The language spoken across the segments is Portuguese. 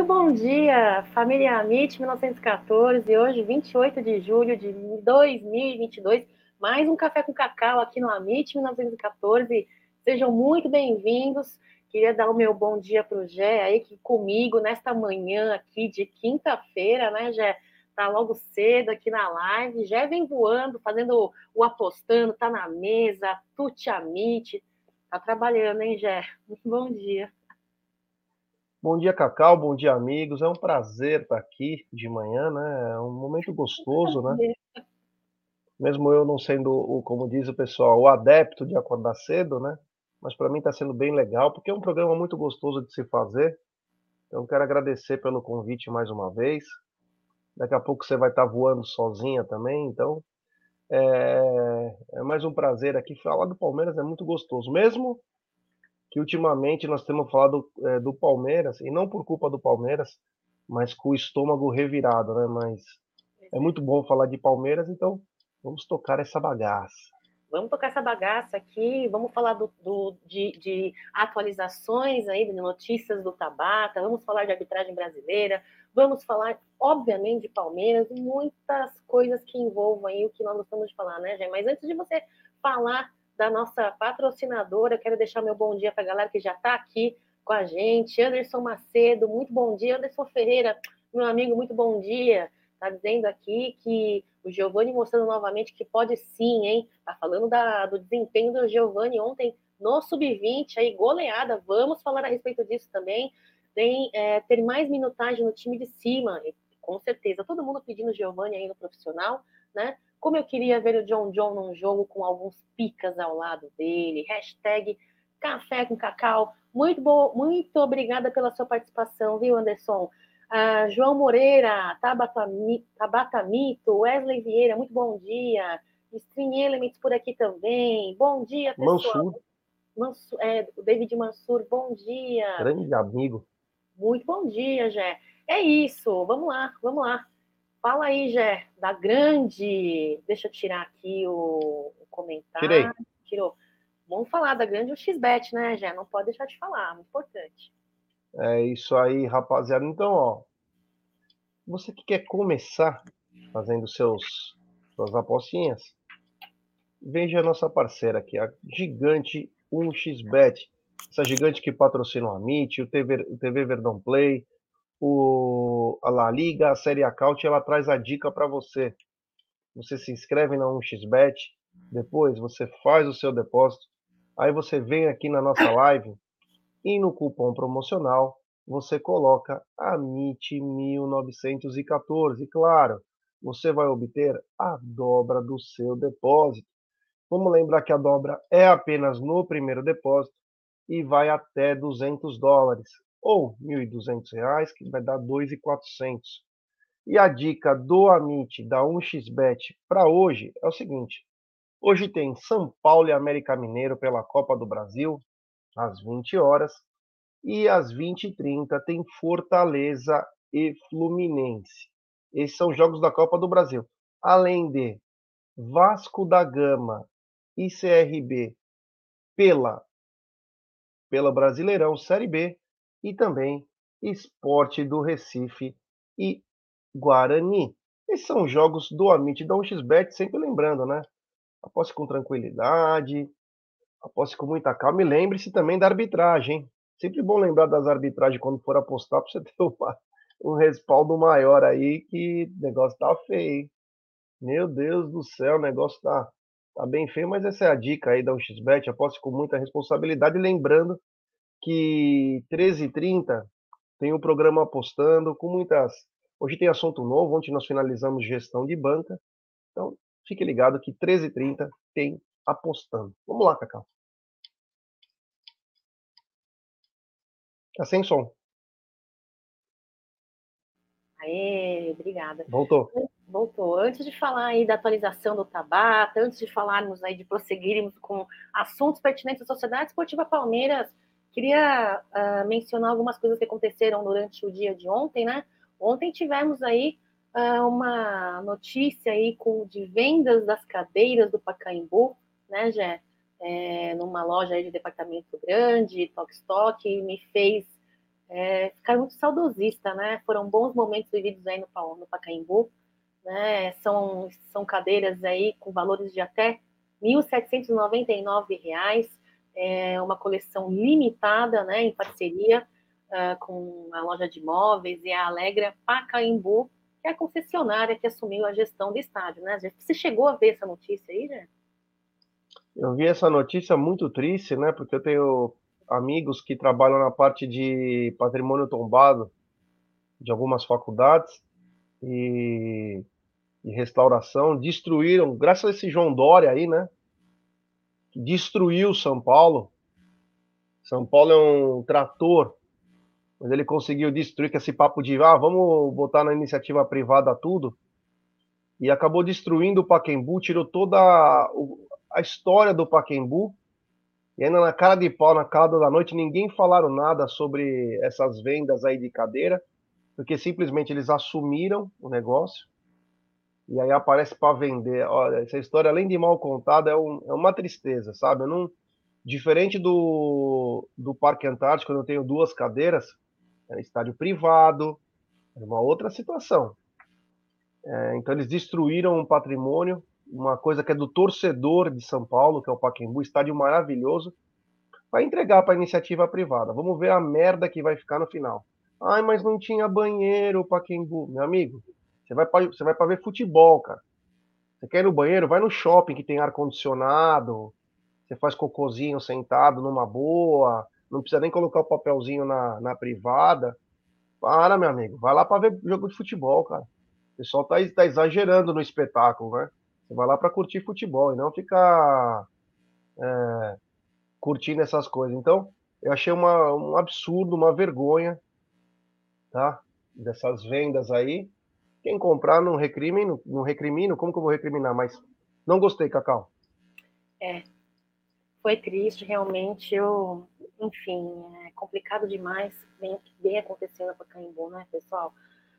Muito bom dia, família Amit 1914, hoje 28 de julho de 2022, mais um café com cacau aqui no Amit 1914. Sejam muito bem-vindos. Queria dar o meu bom dia para o Gé aí que comigo nesta manhã aqui de quinta-feira, né, Gé? Tá logo cedo aqui na live. Gé vem voando, fazendo o apostando, tá na mesa, tuti Amit. Tá trabalhando, hein, Gé? Muito bom dia. Bom dia, Cacau. Bom dia, amigos. É um prazer estar aqui de manhã, né? É um momento gostoso, né? Mesmo eu não sendo, o, como diz o pessoal, o adepto de acordar cedo, né? Mas para mim está sendo bem legal, porque é um programa muito gostoso de se fazer. Então, quero agradecer pelo convite mais uma vez. Daqui a pouco você vai estar voando sozinha também, então é, é mais um prazer aqui. Falar do Palmeiras é muito gostoso, mesmo que ultimamente nós temos falado é, do Palmeiras, e não por culpa do Palmeiras, mas com o estômago revirado, né? Mas é muito bom falar de Palmeiras, então vamos tocar essa bagaça. Vamos tocar essa bagaça aqui, vamos falar do, do de, de, atualizações aí, de notícias do Tabata, vamos falar de arbitragem brasileira, vamos falar, obviamente, de Palmeiras e muitas coisas que envolvam aí o que nós gostamos de falar, né, Jé? Mas antes de você falar da nossa patrocinadora. Quero deixar meu bom dia para a galera que já está aqui com a gente. Anderson Macedo, muito bom dia. Anderson Ferreira, meu amigo, muito bom dia. Está dizendo aqui que o Giovanni mostrando novamente que pode sim, hein? Está falando da, do desempenho do Giovanni ontem no Sub-20, aí goleada. Vamos falar a respeito disso também. Tem é, ter mais minutagem no time de cima, com certeza. Todo mundo pedindo Giovanni aí no profissional, né? Como eu queria ver o John John num jogo com alguns picas ao lado dele. Hashtag café com cacau. Muito bom, muito obrigada pela sua participação, viu, Anderson? Uh, João Moreira, Tabata, Tabata Mito, Wesley Vieira, muito bom dia. String Elements por aqui também. Bom dia, pessoal. Mansur. Mansur é, David Mansur, bom dia. Grande amigo. Muito bom dia, Jé. É isso, vamos lá, vamos lá. Fala aí, Gé, da grande. Deixa eu tirar aqui o, o comentário. Tirei. Tirou. Vamos falar da grande XBET, né, Gé? Não pode deixar de falar, muito importante. É isso aí, rapaziada. Então, ó, você que quer começar fazendo seus suas apostinhas, veja a nossa parceira aqui, a gigante 1xBet. Essa gigante que patrocina o Amit, o TV, o TV Verdão Play, o, a La Liga, a Série Acaute, ela traz a dica para você. Você se inscreve na 1xBet, depois você faz o seu depósito, aí você vem aqui na nossa live e no cupom promocional você coloca AMIT1914. Claro, você vai obter a dobra do seu depósito. Vamos lembrar que a dobra é apenas no primeiro depósito e vai até 200 dólares ou R$ 1.200, que vai dar R$ 2.400. E a dica do Amit da 1xBet para hoje é o seguinte: hoje tem São Paulo e América Mineiro pela Copa do Brasil, às 20 horas, e às 20h30 tem Fortaleza e Fluminense. Esses são jogos da Copa do Brasil. Além de Vasco da Gama e CRB pela, pela Brasileirão Série B e também Esporte do Recife e Guarani. Esses são jogos do Amit da 1xBet, sempre lembrando, né? Aposte com tranquilidade, aposte com muita calma e lembre-se também da arbitragem. Sempre bom lembrar das arbitragens quando for apostar para você ter uma, um respaldo maior aí que o negócio tá feio. Meu Deus do céu, o negócio tá, tá bem feio, mas essa é a dica aí da 1xBet, aposte com muita responsabilidade, lembrando que 13h30 tem o programa Apostando com muitas. Hoje tem assunto novo, ontem nós finalizamos gestão de banca. Então, fique ligado que 13h30 tem Apostando. Vamos lá, Cacau. Tá sem som. Aê, obrigada. Voltou. Voltou. Antes de falar aí da atualização do Tabata, antes de falarmos aí de prosseguirmos com assuntos pertinentes à sociedade esportiva Palmeiras, Queria uh, mencionar algumas coisas que aconteceram durante o dia de ontem, né? Ontem tivemos aí uh, uma notícia aí com, de vendas das cadeiras do Pacaembu, né, Jé? É, numa loja de departamento grande, Tok Stock, me fez é, ficaram muito saudosista, né? Foram bons momentos vividos aí no, no Pacaembu, né? São, são cadeiras aí com valores de até R$ 1.799, é uma coleção limitada, né? Em parceria uh, com a loja de imóveis e a Alegra Pacaembu, que é a concessionária que assumiu a gestão do estádio, né? Você chegou a ver essa notícia aí, né? Eu vi essa notícia muito triste, né? Porque eu tenho amigos que trabalham na parte de patrimônio tombado de algumas faculdades e, e restauração, destruíram, graças a esse João Dória aí, né? Destruiu São Paulo. São Paulo é um trator, mas ele conseguiu destruir com esse papo de ah, vamos botar na iniciativa privada tudo. E acabou destruindo o Paquembu, tirou toda a, a história do Paquembu e ainda na cara de pau, na calada da noite, ninguém falaram nada sobre essas vendas aí de cadeira, porque simplesmente eles assumiram o negócio e aí aparece para vender. Olha, essa história, além de mal contada, é, um, é uma tristeza, sabe? Eu não, diferente do, do Parque Antártico, quando eu tenho duas cadeiras, é estádio privado, é uma outra situação. É, então eles destruíram um patrimônio uma coisa que é do torcedor de São Paulo, que é o Pacaembu, estádio maravilhoso, vai entregar para a iniciativa privada. Vamos ver a merda que vai ficar no final. Ai, mas não tinha banheiro, Pacaembu. Meu amigo, você vai para você vai para ver futebol, cara. Você quer ir no banheiro? Vai no shopping que tem ar condicionado. Você faz cocôzinho sentado numa boa. Não precisa nem colocar o papelzinho na, na privada. Para, meu amigo. Vai lá para ver jogo de futebol, cara. O pessoal tá, tá exagerando no espetáculo, né? Você vai lá para curtir futebol e não ficar é, curtindo essas coisas. Então, eu achei uma, um absurdo, uma vergonha, tá? Dessas vendas aí. Quem comprar não recrimino, não recrimino, como que eu vou recriminar? Mas não gostei, Cacau. É, foi triste, realmente. Eu, enfim, é complicado demais que vem acontecendo com a Caimbu, né, pessoal?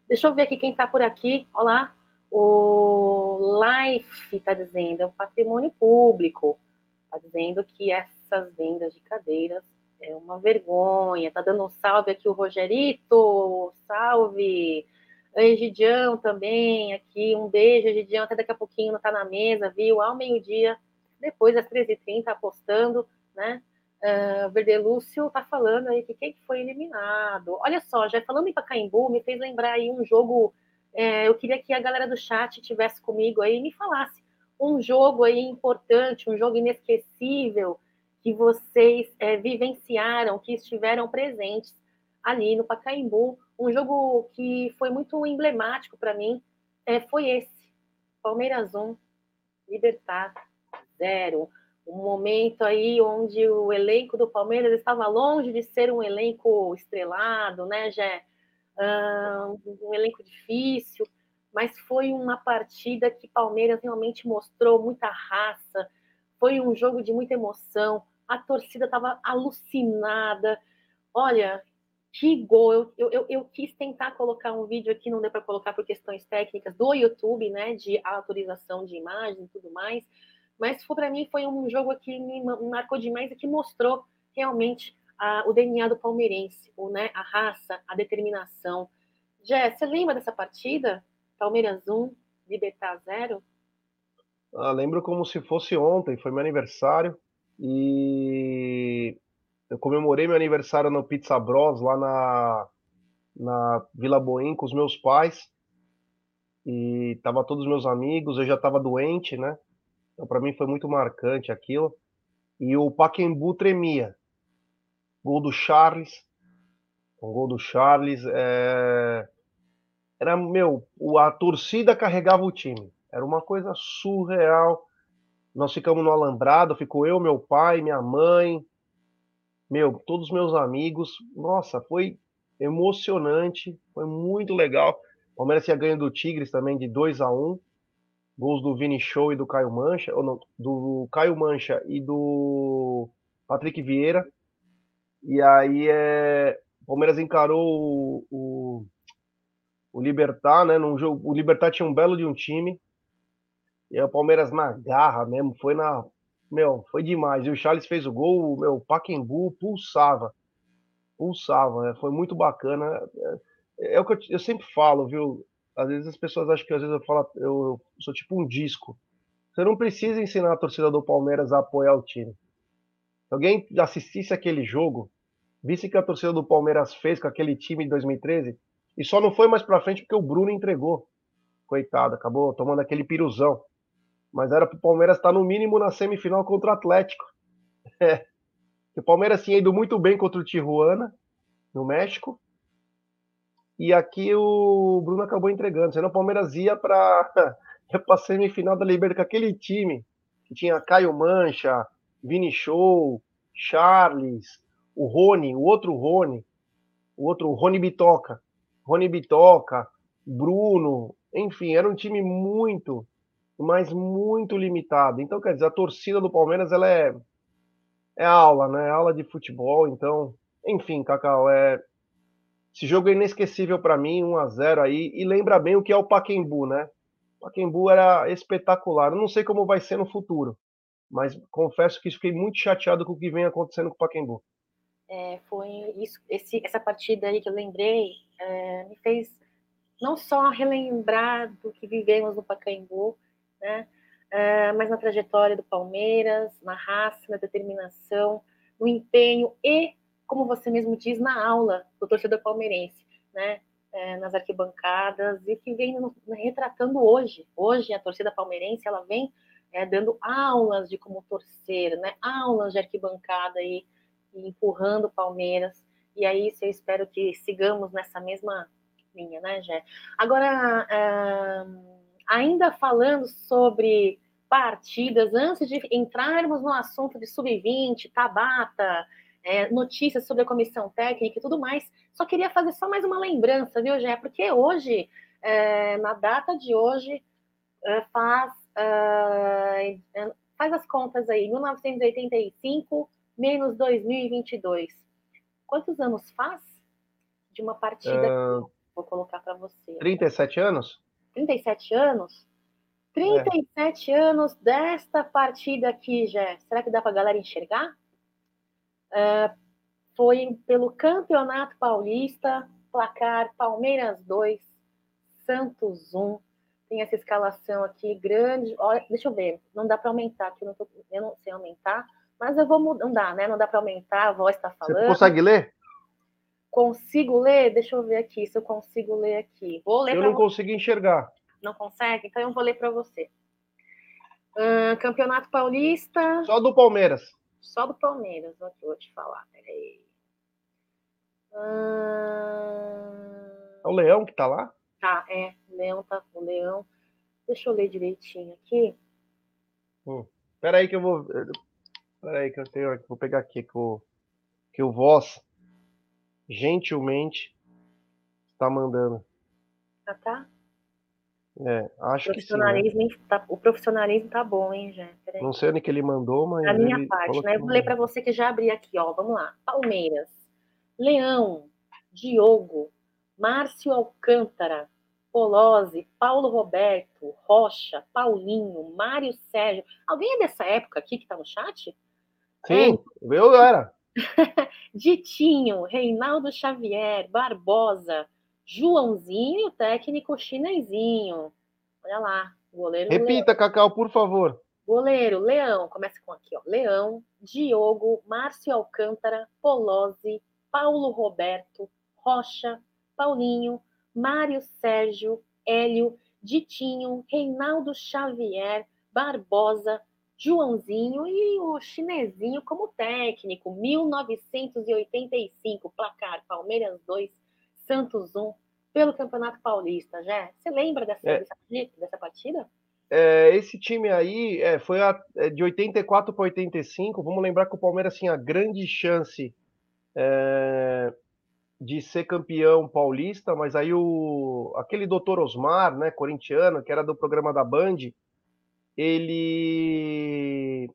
Deixa eu ver aqui quem está por aqui. Olá, o Life está dizendo, é um patrimônio público, está dizendo que essas vendas de cadeiras é uma vergonha. Está dando um salve aqui o Rogerito, salve. Egidião também aqui, um beijo, Egidião, até daqui a pouquinho não está na mesa, viu? Ao meio-dia, depois das 13h30, apostando, né? Uh, Verdelúcio está falando aí que quem foi eliminado. Olha só, já falando em Pacaembu, me fez lembrar aí um jogo é, eu queria que a galera do chat tivesse comigo aí e me falasse um jogo aí importante, um jogo inesquecível que vocês é, vivenciaram, que estiveram presentes ali no Pacaembu. Um jogo que foi muito emblemático para mim é, foi esse: Palmeiras 1, Libertar 0. Um momento aí onde o elenco do Palmeiras estava longe de ser um elenco estrelado, né, Jé? um elenco difícil, mas foi uma partida que Palmeiras realmente mostrou muita raça, foi um jogo de muita emoção, a torcida estava alucinada. Olha, Eu, eu, eu, eu, quis tentar colocar um vídeo aqui, não deu para colocar por questões técnicas do YouTube, né, de autorização de imagem e tudo mais, mas para mim foi um jogo que me marcou demais e que mostrou realmente a, o DNA do palmeirense, o, né, a raça, a determinação. Jé, você lembra dessa partida? Palmeiras 1, Libertar 0? Ah, lembro como se fosse ontem, foi meu aniversário e eu comemorei meu aniversário no Pizza Bros lá na, na Vila Boim com os meus pais e tava todos os meus amigos, eu já estava doente, né? Então para mim foi muito marcante aquilo. E o Paquembu tremia. Gol do Charles. Gol do Charles. É... Era, meu, a torcida carregava o time. Era uma coisa surreal. Nós ficamos no alambrado, ficou eu, meu pai, minha mãe, meu, todos os meus amigos. Nossa, foi emocionante, foi muito legal. O Palmeiras tinha ganho do Tigres também de 2 a 1 Gols do Vini Show e do Caio Mancha, ou não, do Caio Mancha e do Patrick Vieira. E aí é, o Palmeiras encarou o, o, o Libertar, né? Num jogo, o Libertar tinha um belo de um time. E o Palmeiras na garra mesmo, foi na. Meu, foi demais. E o Charles fez o gol, o meu Paquembu pulsava. pulsava, né? foi muito bacana. É, é o que eu, eu, sempre falo, viu? Às vezes as pessoas acham que às vezes eu falo, eu sou tipo um disco. Você não precisa ensinar a torcida do Palmeiras a apoiar o time. Se alguém assistisse aquele jogo, visse que a torcida do Palmeiras fez com aquele time de 2013, e só não foi mais pra frente porque o Bruno entregou. Coitado, acabou tomando aquele piruzão. Mas era pro Palmeiras estar no mínimo na semifinal contra o Atlético. É. O Palmeiras tinha ido muito bem contra o Tijuana, no México. E aqui o Bruno acabou entregando. Senão o Palmeiras ia para a semifinal da Libertadores com aquele time que tinha Caio Mancha, Vini Show, Charles, o Rony, o outro Rony, o outro Rony Bitoca, Rony Bitoca, Bruno, enfim, era um time muito, mas muito limitado. Então, quer dizer, a torcida do Palmeiras ela é é aula, né? Aula de futebol. Então, enfim, Cacau, é esse jogo é inesquecível para mim, 1 a 0 aí, e lembra bem o que é o Paquembu, né? O Paquembu era espetacular. Eu não sei como vai ser no futuro, mas confesso que fiquei muito chateado com o que vem acontecendo com o Paquembu. É, foi isso, esse, essa partida aí que eu lembrei é, me fez não só relembrar do que vivemos no Pacaembu, né? uh, mas na trajetória do Palmeiras, na raça, na determinação, no empenho e, como você mesmo diz, na aula do torcedor palmeirense, né? Uh, nas arquibancadas e que vem no, retratando hoje. Hoje a torcida palmeirense ela vem é, dando aulas de como torcer, né? Aulas de arquibancada e, e empurrando o Palmeiras. E aí eu espero que sigamos nessa mesma linha, né, Jé? Agora, ainda falando sobre partidas, antes de entrarmos no assunto de sub-20, Tabata, é, notícias sobre a comissão técnica e tudo mais, só queria fazer só mais uma lembrança, viu, Gé? Porque hoje, é, na data de hoje, é, faz, é, é, faz as contas aí, 1985 menos 2022. Quantos anos faz de uma partida? Uh, vou colocar para você. 37 anos? 37 anos? 37 é. anos desta partida aqui, já. Será que dá para a galera enxergar? Uh, foi pelo Campeonato Paulista, placar Palmeiras 2, Santos 1. Tem essa escalação aqui grande. Olha, deixa eu ver, não dá para aumentar aqui, eu eu não sei aumentar, mas eu vou mudar. Não dá, né? Não dá para aumentar, a voz está falando. Você consegue ler? Consigo ler? Deixa eu ver aqui se eu consigo ler aqui. Vou ler eu não você. consigo enxergar não consegue? Então eu vou ler para você. Campeonato Paulista. Só do Palmeiras. Só do Palmeiras, aqui, vou te falar. Peraí. Uh... É o Leão que tá lá? Tá, é. O Leão tá o Leão. Deixa eu ler direitinho aqui. Hum. Peraí que eu vou. Peraí que eu tenho. Vou pegar aqui que o, que o Voz gentilmente está mandando. Ah, tá? É, acho que sim. Né? Tá, o profissionalismo tá bom, hein, Jé? Não sei onde que ele mandou, mas. A minha parte, né? Eu vou ler para você que já abri aqui, ó. Vamos lá. Palmeiras, Leão, Diogo, Márcio Alcântara, Polozzi, Paulo Roberto, Rocha, Paulinho, Mário Sérgio. Alguém é dessa época aqui que tá no chat? Sim, é. eu era. Ditinho, Reinaldo Xavier, Barbosa, Joãozinho e o técnico chinesinho. Olha lá, goleiro. Repita, Leão. Cacau, por favor. Goleiro, Leão, começa com aqui, ó. Leão, Diogo, Márcio Alcântara, Polozzi, Paulo Roberto, Rocha, Paulinho, Mário Sérgio, Hélio, Ditinho, Reinaldo Xavier, Barbosa, Joãozinho e o chinesinho como técnico. 1985, placar Palmeiras 2, Santos 1 pelo Campeonato Paulista, já. Você lembra dessa, é. dessa, partida? É, esse time aí é, foi a, é, de 84 para 85. Vamos lembrar que o Palmeiras tinha grande chance é, de ser campeão paulista, mas aí o aquele doutor Osmar, né, corintiano, que era do programa da Band, ele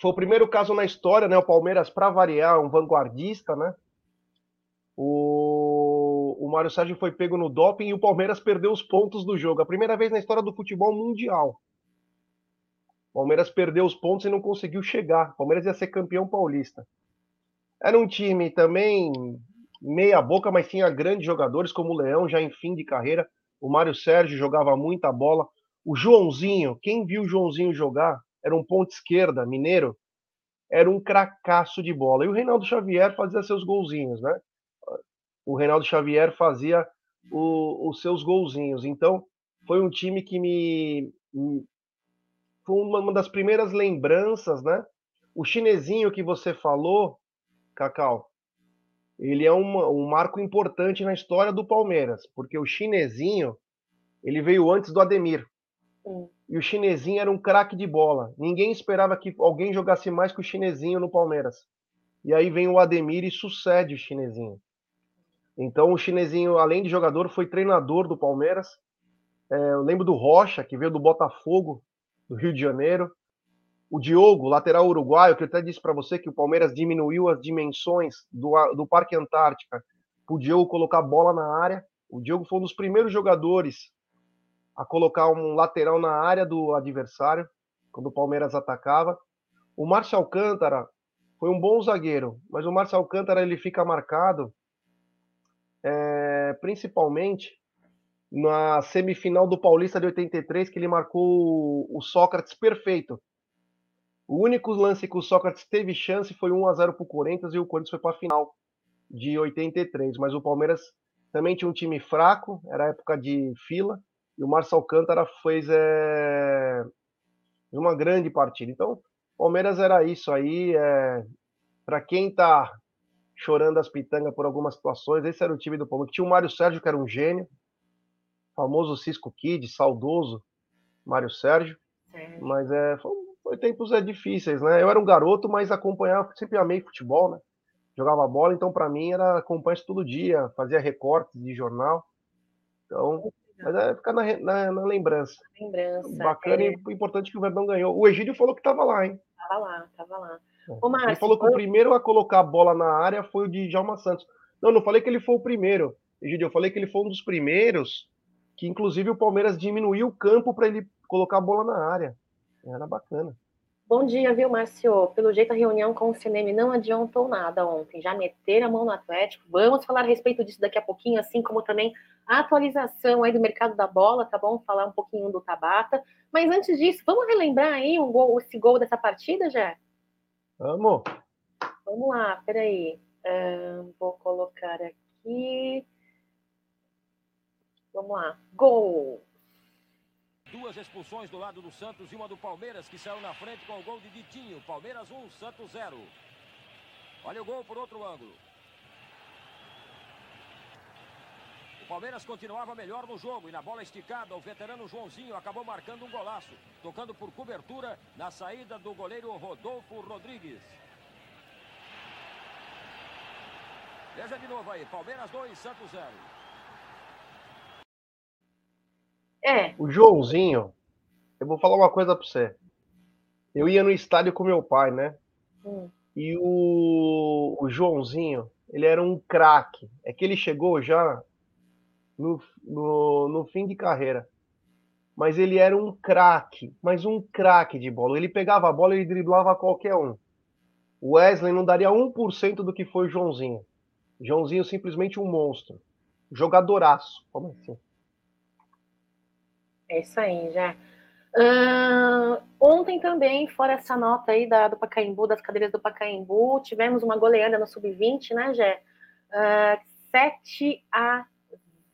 foi o primeiro caso na história, né? O Palmeiras, para variar, um vanguardista, né? O, o Mário Sérgio foi pego no doping e o Palmeiras perdeu os pontos do jogo. A primeira vez na história do futebol mundial. O Palmeiras perdeu os pontos e não conseguiu chegar. O Palmeiras ia ser campeão paulista. era um time também meia boca, mas tinha grandes jogadores como o Leão, já em fim de carreira. O Mário Sérgio jogava muita bola. O Joãozinho, quem viu o Joãozinho jogar, era um ponto esquerda, mineiro, era um cracaço de bola. E o Reinaldo Xavier fazia seus golzinhos, né? O Reinaldo Xavier fazia o, os seus golzinhos. Então, foi um time que me. Foi uma, das primeiras lembranças, né? O chinesinho que você falou, Cacau, ele é um marco importante na história do Palmeiras, porque o chinesinho ele veio antes do Ademir. E o chinesinho era um craque de bola. Ninguém esperava que alguém jogasse mais que o chinesinho no Palmeiras. E aí vem o Ademir e sucede o chinesinho. Então o chinesinho, além de jogador, foi treinador do Palmeiras. É, eu lembro do Rocha, que veio do Botafogo, do Rio de Janeiro. O Diogo, lateral uruguaio, que eu até disse para você que o Palmeiras diminuiu as dimensões do, do Parque Antártica para o Diogo colocar bola na área. O Diogo foi um dos primeiros jogadores a colocar um lateral na área do adversário, quando o Palmeiras atacava. O Márcio Alcântara foi um bom zagueiro, mas o Márcio Alcântara ele fica marcado é, principalmente na semifinal do Paulista de 83, que ele marcou o Sócrates perfeito. O único lance que o Sócrates teve chance foi 1 a 0 para o Corinthians e o Corinthians foi para a final de 83. Mas o Palmeiras também tinha um time fraco, era época de fila, e o Marcelo Alcântara fez é, uma grande partida. Então, Palmeiras era isso aí. É, para quem está chorando as pitangas por algumas situações. Esse era o time do Palmeiras. Tinha o Mário Sérgio, que era um gênio, famoso Cisco Kid, saudoso Mário Sérgio. É. Mas é, foi, foi, tempos é, difíceis, né? Eu era um garoto, mas acompanhava, sempre amei futebol, né? Jogava bola, então para mim era acompanhar isso todo dia, fazia recortes de jornal. Então, mas é ficar na, na, na lembrança. Lembrança. Bacana é. e importante que o Verdão ganhou. O Egídio falou que estava lá, hein? Tava lá, tava lá. Ô, Márcio, ele falou que o primeiro a colocar a bola na área foi o de Djalma Santos. Não, não falei que ele foi o primeiro, Egidio, eu falei que ele foi um dos primeiros que, inclusive, o Palmeiras diminuiu o campo para ele colocar a bola na área. Era bacana. Bom dia, viu, Márcio? Pelo jeito, a reunião com o CNM não adiantou nada ontem. Já meteram a mão no Atlético. Vamos falar a respeito disso daqui a pouquinho, assim como também a atualização aí do mercado da bola, tá bom? Falar um pouquinho do Tabata. Mas antes disso, vamos relembrar aí um gol, esse gol dessa partida, já? Vamos. Vamos lá, peraí. Um, vou colocar aqui. Vamos lá. Gol. Duas expulsões do lado do Santos e uma do Palmeiras, que saiu na frente com o gol de Ditinho. Palmeiras 1, Santos 0. Olha o gol por outro ângulo. O Palmeiras continuava melhor no jogo e na bola esticada, o veterano Joãozinho acabou marcando um golaço, tocando por cobertura na saída do goleiro Rodolfo Rodrigues. Veja de novo aí, Palmeiras 2, Santos 0. É. O Joãozinho, eu vou falar uma coisa para você. Eu ia no estádio com meu pai, né? Hum. E o, o Joãozinho, ele era um craque. É que ele chegou já no, no, no fim de carreira. Mas ele era um craque, mas um craque de bola. Ele pegava a bola e driblava qualquer um. O Wesley não daria 1% do que foi o Joãozinho. Joãozinho simplesmente um monstro. Jogadoraço. Como assim? É isso aí, já. Uh, ontem também, fora essa nota aí da, do Pacaembu, das cadeiras do Pacaembu, tivemos uma goleada no Sub-20, né, Jé? Uh, 7 a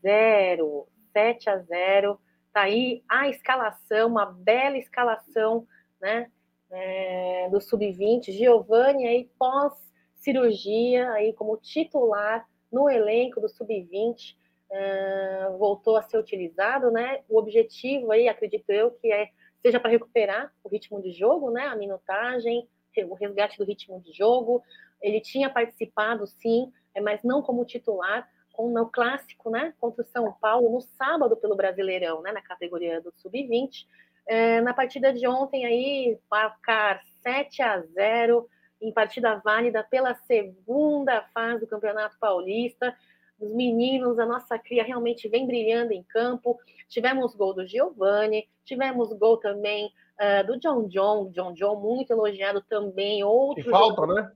0, 7 a 0. Tá aí a escalação, uma bela escalação, né? É, do sub-20, Giovanni aí pós cirurgia aí como titular no elenco do sub-20 é, voltou a ser utilizado, né? O objetivo aí, acredito eu, que é seja para recuperar o ritmo de jogo, né? A minutagem, o resgate do ritmo de jogo. Ele tinha participado, sim, mas não como titular, no clássico, né, contra o São Paulo, no sábado pelo Brasileirão, né, na categoria do Sub-20. É, na partida de ontem aí, placar 7 a 0 em partida válida pela segunda fase do Campeonato Paulista. Os meninos, a nossa cria realmente vem brilhando em campo. Tivemos gol do Giovani, tivemos gol também uh, do John John, John John muito elogiado também. Outro que falta, jogador... né?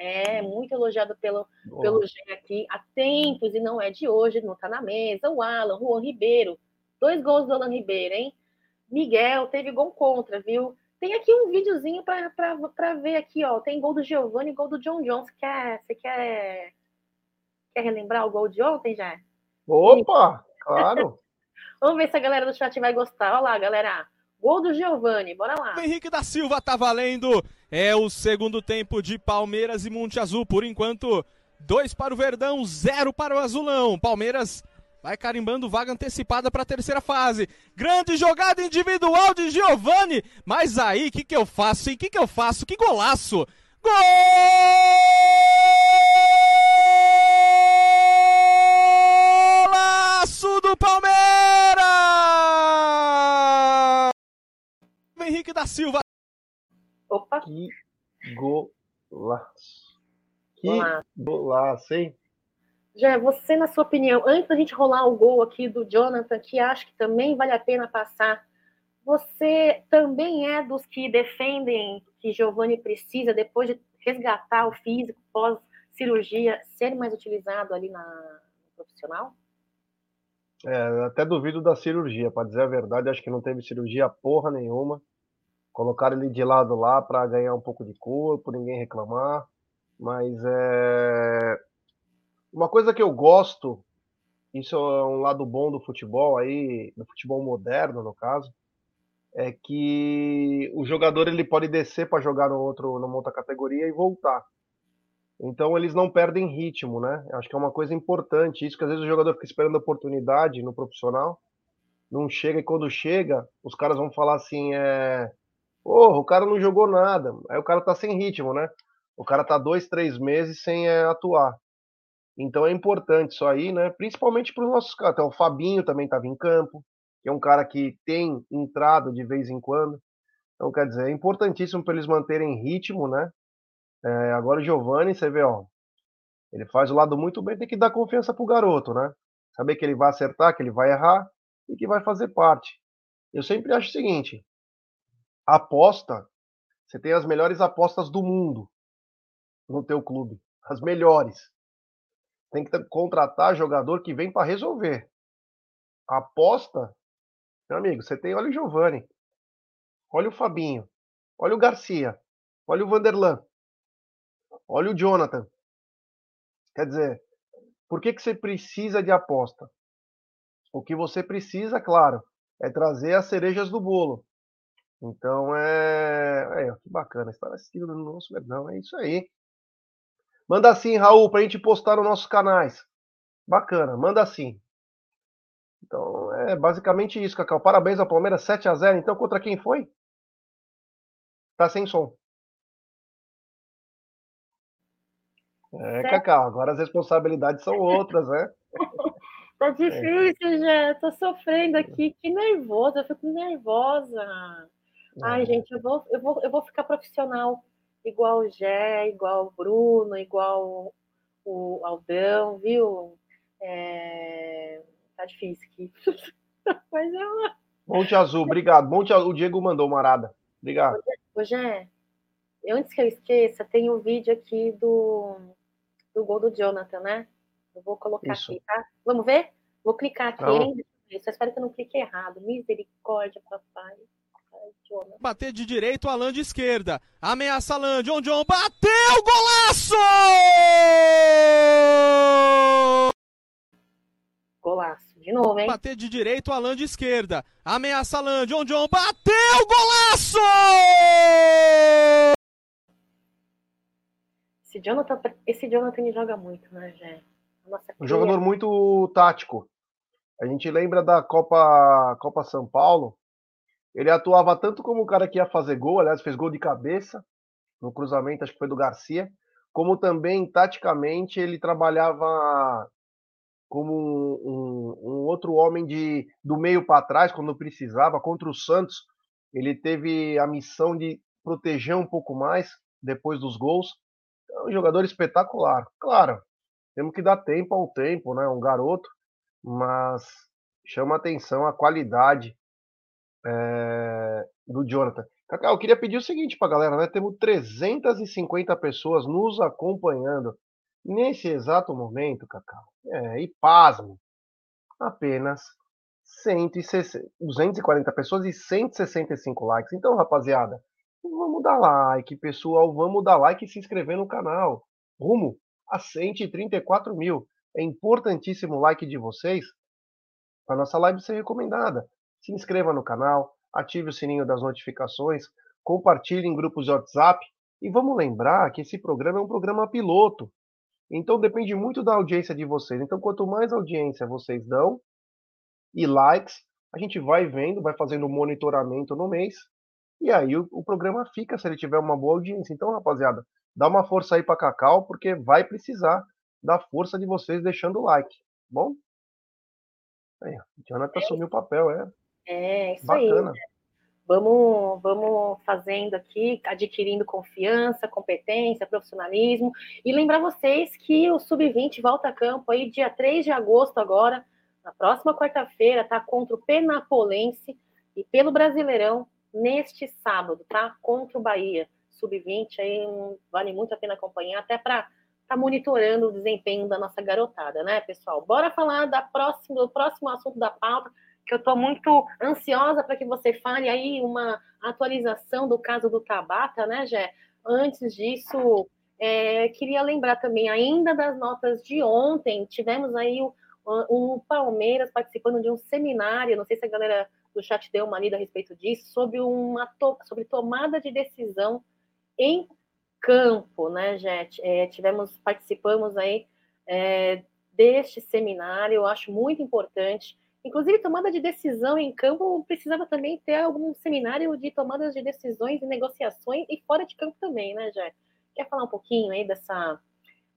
É, muito elogiado pelo, pelo Gê aqui há tempos, e não é de hoje, não está na mesa. O Alan, Juan Ribeiro, dois gols do Alan Ribeiro, hein? Miguel teve gol contra, viu? Tem aqui um videozinho para ver aqui, ó. Tem gol do Giovanni e gol do John Jones. Quer, você quer, quer relembrar o gol de ontem, já? Opa, claro. Vamos ver se a galera do chat vai gostar. Olha lá, galera. Gol do Giovani, bora lá. O Henrique da Silva tá valendo. É o segundo tempo de Palmeiras e Monte Azul. Por enquanto, dois para o Verdão, zero para o Azulão. Palmeiras vai carimbando vaga antecipada para a terceira fase. Grande jogada individual de Giovani. Mas aí, o que, que eu faço, hein? O que, que eu faço? Que golaço! Gol! Palmeiras! Henrique da Silva. Opa! Que golaço! Que Olá. golaço, hein? Já, você, na sua opinião, antes da gente rolar o gol aqui do Jonathan, que acho que também vale a pena passar, você também é dos que defendem que Giovanni precisa, depois de resgatar o físico pós-cirurgia, ser mais utilizado ali na no profissional? É, até duvido da cirurgia, para dizer a verdade, acho que não teve cirurgia porra nenhuma. Colocaram ele de lado lá para ganhar um pouco de corpo, ninguém reclamar. Mas é. Uma coisa que eu gosto, isso é um lado bom do futebol aí, do futebol moderno, no caso, é que o jogador ele pode descer para jogar no outro, numa outra categoria e voltar. Então eles não perdem ritmo, né? Acho que é uma coisa importante. Isso que às vezes o jogador fica esperando a oportunidade no profissional, não chega e quando chega, os caras vão falar assim, é, porra, o cara não jogou nada. Aí o cara tá sem ritmo, né? O cara tá dois, três meses sem é, atuar. Então é importante isso aí, né? Principalmente para os nossos caras. Até o Fabinho também estava em campo, que é um cara que tem entrado de vez em quando. Então, quer dizer, é importantíssimo para eles manterem ritmo, né? É, agora o Giovanni, você vê, ó, ele faz o lado muito bem, tem que dar confiança pro garoto, né? Saber que ele vai acertar, que ele vai errar e que vai fazer parte. Eu sempre acho o seguinte: aposta, você tem as melhores apostas do mundo no teu clube, as melhores. Tem que contratar jogador que vem para resolver. Aposta, meu amigo, você tem, olha o Giovanni, olha o Fabinho, olha o Garcia, olha o Vanderlan. Olha o Jonathan. Quer dizer, por que, que você precisa de aposta? O que você precisa, claro, é trazer as cerejas do bolo. Então é. é que bacana, está assistindo no nosso Verdão, é isso aí. Manda assim, Raul, para a gente postar nos nossos canais. Bacana, manda assim. Então é basicamente isso, Cacau. Parabéns ao Palmeiras 7 a 0 Então, contra quem foi? Tá sem som. É, Cacau, agora as responsabilidades são outras, né? tá é. difícil, é. já. Tô sofrendo aqui. Que nervosa, eu fico nervosa. É. Ai, gente, eu vou, eu, vou, eu vou ficar profissional igual o Gé, igual o Bruno, igual o Aldão, viu? É... Tá difícil aqui. Mas eu... Monte Azul, obrigado. Monte Azul, o Diego mandou uma arada. Obrigado. Ô, Gé, antes que eu esqueça, tem um vídeo aqui do do gol do Jonathan, né? Eu vou colocar Isso. aqui, tá? Vamos ver? Vou clicar aqui, hein? Só espero que eu não clique errado. Misericórdia, papai. Bater de direito, Alan de esquerda. Ameaça Alan, John John bateu, golaço! Golaço, de novo, hein? Bater de direito, Alan de esquerda. Ameaça Alan, John John bateu, golaço! Esse Jonathan, esse Jonathan joga muito, né, Jé? Um jogador muito tático. A gente lembra da Copa, Copa São Paulo. Ele atuava tanto como o cara que ia fazer gol, aliás, fez gol de cabeça no cruzamento, acho que foi do Garcia, como também taticamente ele trabalhava como um, um, um outro homem de do meio para trás quando precisava contra o Santos. Ele teve a missão de proteger um pouco mais depois dos gols é um jogador espetacular. Claro, temos que dar tempo ao tempo, né? Um garoto, mas chama atenção a qualidade é, do Jonathan. Cacau, eu queria pedir o seguinte para a galera, né? Temos 350 pessoas nos acompanhando nesse exato momento, Cacau. É, e pasme, apenas 160, 240 pessoas e 165 likes. Então, rapaziada, vamos dar like, pessoal, vamos dar like e se inscrever no canal. Rumo a 134 mil. É importantíssimo o like de vocês para nossa live ser recomendada. Se inscreva no canal, ative o sininho das notificações, compartilhe em grupos de WhatsApp e vamos lembrar que esse programa é um programa piloto. Então depende muito da audiência de vocês. Então quanto mais audiência vocês dão e likes, a gente vai vendo, vai fazendo monitoramento no mês e aí o, o programa fica se ele tiver uma boa audiência. Então, rapaziada, dá uma força aí para Cacau porque vai precisar da força de vocês deixando o like, tá bom? Aí, Jonathan assumiu o papel, é. É, isso Bacana. aí. Vamos, vamos fazendo aqui, adquirindo confiança, competência, profissionalismo. E lembrar vocês que o Sub-20 volta a campo aí dia 3 de agosto agora, na próxima quarta-feira, tá? Contra o Penapolense e pelo Brasileirão neste sábado, tá? Contra o Bahia. Sub-20 aí vale muito a pena acompanhar, até para tá monitorando o desempenho da nossa garotada, né, pessoal? Bora falar da próxima, do próximo assunto da pauta, que eu estou muito ansiosa para que você fale aí uma atualização do caso do Tabata, né, Jé? Antes disso, é, queria lembrar também ainda das notas de ontem, tivemos aí o, o Palmeiras participando de um seminário, não sei se a galera do chat deu uma lida a respeito disso, sobre uma to sobre tomada de decisão em campo, né, Jet? É, tivemos, participamos aí é, deste seminário, eu acho muito importante. Inclusive, tomada de decisão em campo precisava também ter algum seminário de tomadas de decisões e negociações e fora de campo também, né, Jet? Quer falar um pouquinho aí dessa,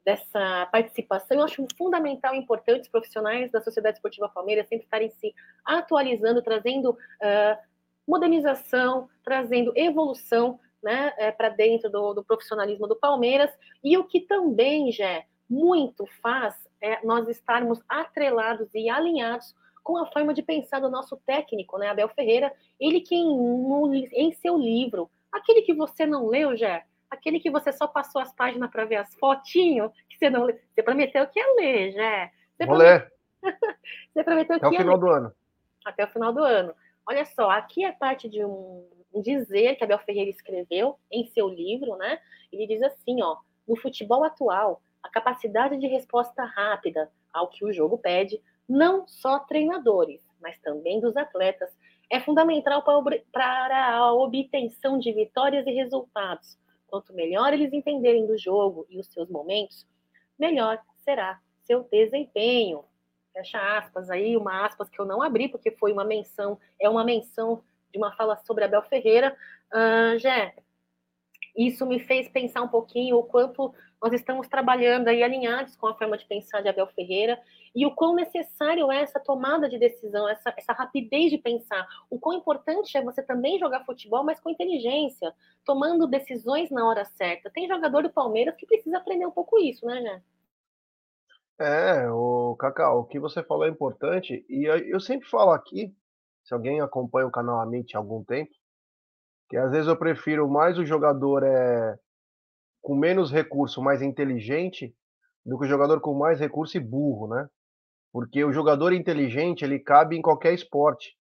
dessa participação? Eu acho fundamental e importante os profissionais da Sociedade Esportiva Palmeiras sempre estarem se atualizando, trazendo uh, modernização, trazendo evolução né, é, para dentro do, do, profissionalismo do Palmeiras. E o que também, já muito faz é nós estarmos atrelados e alinhados com a forma de pensar do nosso técnico, né, Abel Ferreira. Ele que em, em seu livro, aquele que você não leu, já aquele que você só passou as páginas para ver as fotinhos, que você não você prometeu que ia ler, já. Você Vou ler. você prometeu Até que ia ler. Até o final do ano. Até o final do ano. Olha só, aqui é parte de um dizer que Abel Ferreira escreveu em seu livro, né? Ele diz assim, ó, no futebol atual, a capacidade de resposta rápida ao que o jogo pede, não só treinadores, mas também dos atletas, é fundamental para a obtenção de vitórias e resultados. Quanto melhor eles entenderem do jogo e os seus momentos, melhor será seu desempenho. Fecha aspas aí, uma aspas que eu não abri, porque foi uma menção, é uma menção de uma fala sobre Abel Ferreira. Uh, Jé, isso me fez pensar um pouquinho o quanto nós estamos trabalhando aí alinhados com a forma de pensar de Abel Ferreira e o quão necessário é essa tomada de decisão, essa, essa rapidez de pensar. O quão importante é você também jogar futebol, mas com inteligência, tomando decisões na hora certa. Tem jogador do Palmeiras que precisa aprender um pouco isso, né, Jé? É, o Cacau, o que você falou é importante, e eu sempre falo aqui, se alguém acompanha o canal Amit há algum tempo, que às vezes eu prefiro mais o jogador é, com menos recurso, mais inteligente, do que o jogador com mais recurso e burro, né? Porque o jogador inteligente, ele cabe em qualquer esporte.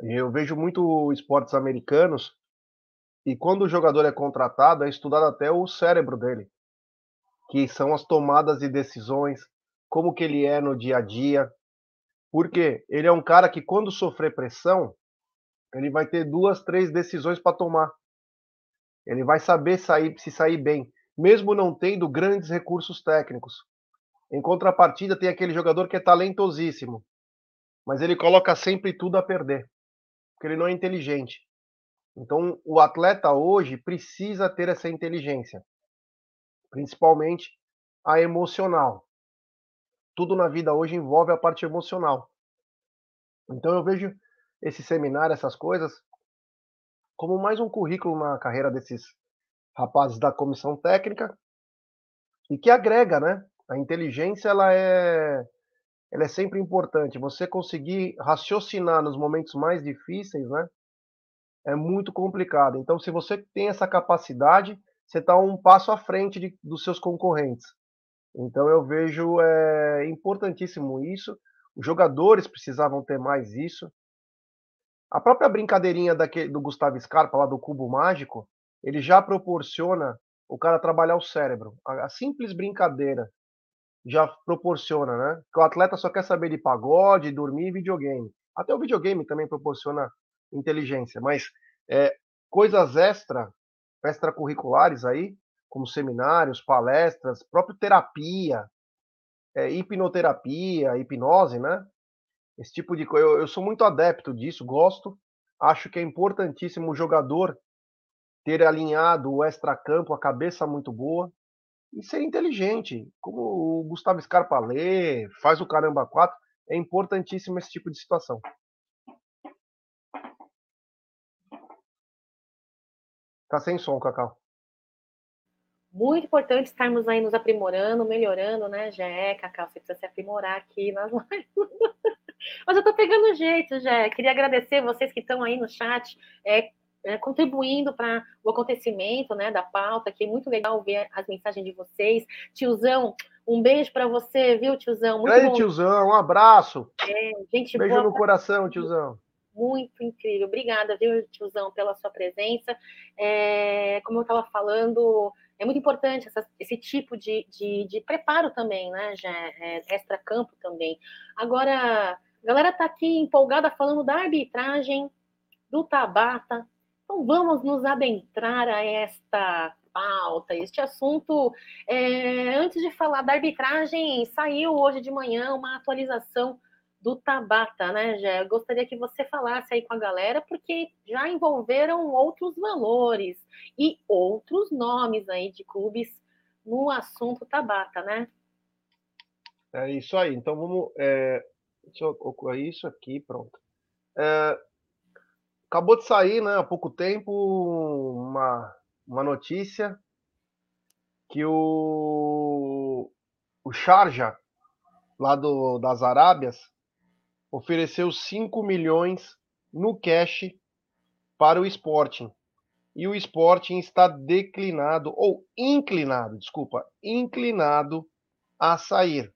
Eu vejo muito esportes americanos e quando o jogador é contratado, é estudado até o cérebro dele, que são as tomadas de decisões, como que ele é no dia a dia, porque ele é um cara que, quando sofrer pressão, ele vai ter duas, três decisões para tomar. Ele vai saber sair, se sair bem, mesmo não tendo grandes recursos técnicos. Em contrapartida, tem aquele jogador que é talentosíssimo, mas ele coloca sempre tudo a perder, porque ele não é inteligente. Então, o atleta hoje precisa ter essa inteligência, principalmente a emocional tudo na vida hoje envolve a parte emocional. Então eu vejo esse seminário, essas coisas, como mais um currículo na carreira desses rapazes da comissão técnica e que agrega, né? A inteligência ela é ela é sempre importante. Você conseguir raciocinar nos momentos mais difíceis, né? é muito complicado. Então, se você tem essa capacidade, você está um passo à frente de, dos seus concorrentes. Então, eu vejo é, importantíssimo isso. Os jogadores precisavam ter mais isso. A própria brincadeirinha daquele, do Gustavo Scarpa, lá do Cubo Mágico, ele já proporciona o cara trabalhar o cérebro. A, a simples brincadeira já proporciona, né? Que o atleta só quer saber de pagode, dormir e videogame. Até o videogame também proporciona inteligência, mas é, coisas extra, extracurriculares aí, como seminários, palestras, próprio terapia, é, hipnoterapia, hipnose, né? Esse tipo de coisa. Eu, eu sou muito adepto disso, gosto. Acho que é importantíssimo o jogador ter alinhado o extracampo, a cabeça muito boa e ser inteligente, como o Gustavo Scarpa lê, faz o caramba 4, é importantíssimo esse tipo de situação. Tá sem som, Cacau. Muito importante estarmos aí nos aprimorando, melhorando, né, Jé, Cacau, você precisa se aprimorar aqui nas lives. Mas eu tô pegando jeito, Jé. Queria agradecer vocês que estão aí no chat. É, é, contribuindo para o acontecimento né, da pauta, que é muito legal ver as mensagens de vocês. Tiozão, um beijo para você, viu, tiozão? Muito bom. tiozão, um abraço. É, gente beijo boa, no coração, tiozão. Muito incrível. Obrigada, viu, tiozão, pela sua presença. É, como eu estava falando, é muito importante essa, esse tipo de, de, de, preparo também, né, já é, extra-campo também. Agora, a galera está aqui empolgada falando da arbitragem, do Tabata, então vamos nos adentrar a esta pauta, este assunto. É, antes de falar da arbitragem, saiu hoje de manhã uma atualização do Tabata, né, Gé? Gostaria que você falasse aí com a galera, porque já envolveram outros valores e outros nomes aí de clubes no assunto Tabata, né? É isso aí. Então vamos. É, deixa isso aqui, pronto. É, Acabou de sair, né, há pouco tempo, uma, uma notícia que o, o Sharjah, lá do, das Arábias, ofereceu 5 milhões no cash para o Sporting. E o Sporting está declinado, ou inclinado, desculpa, inclinado a sair,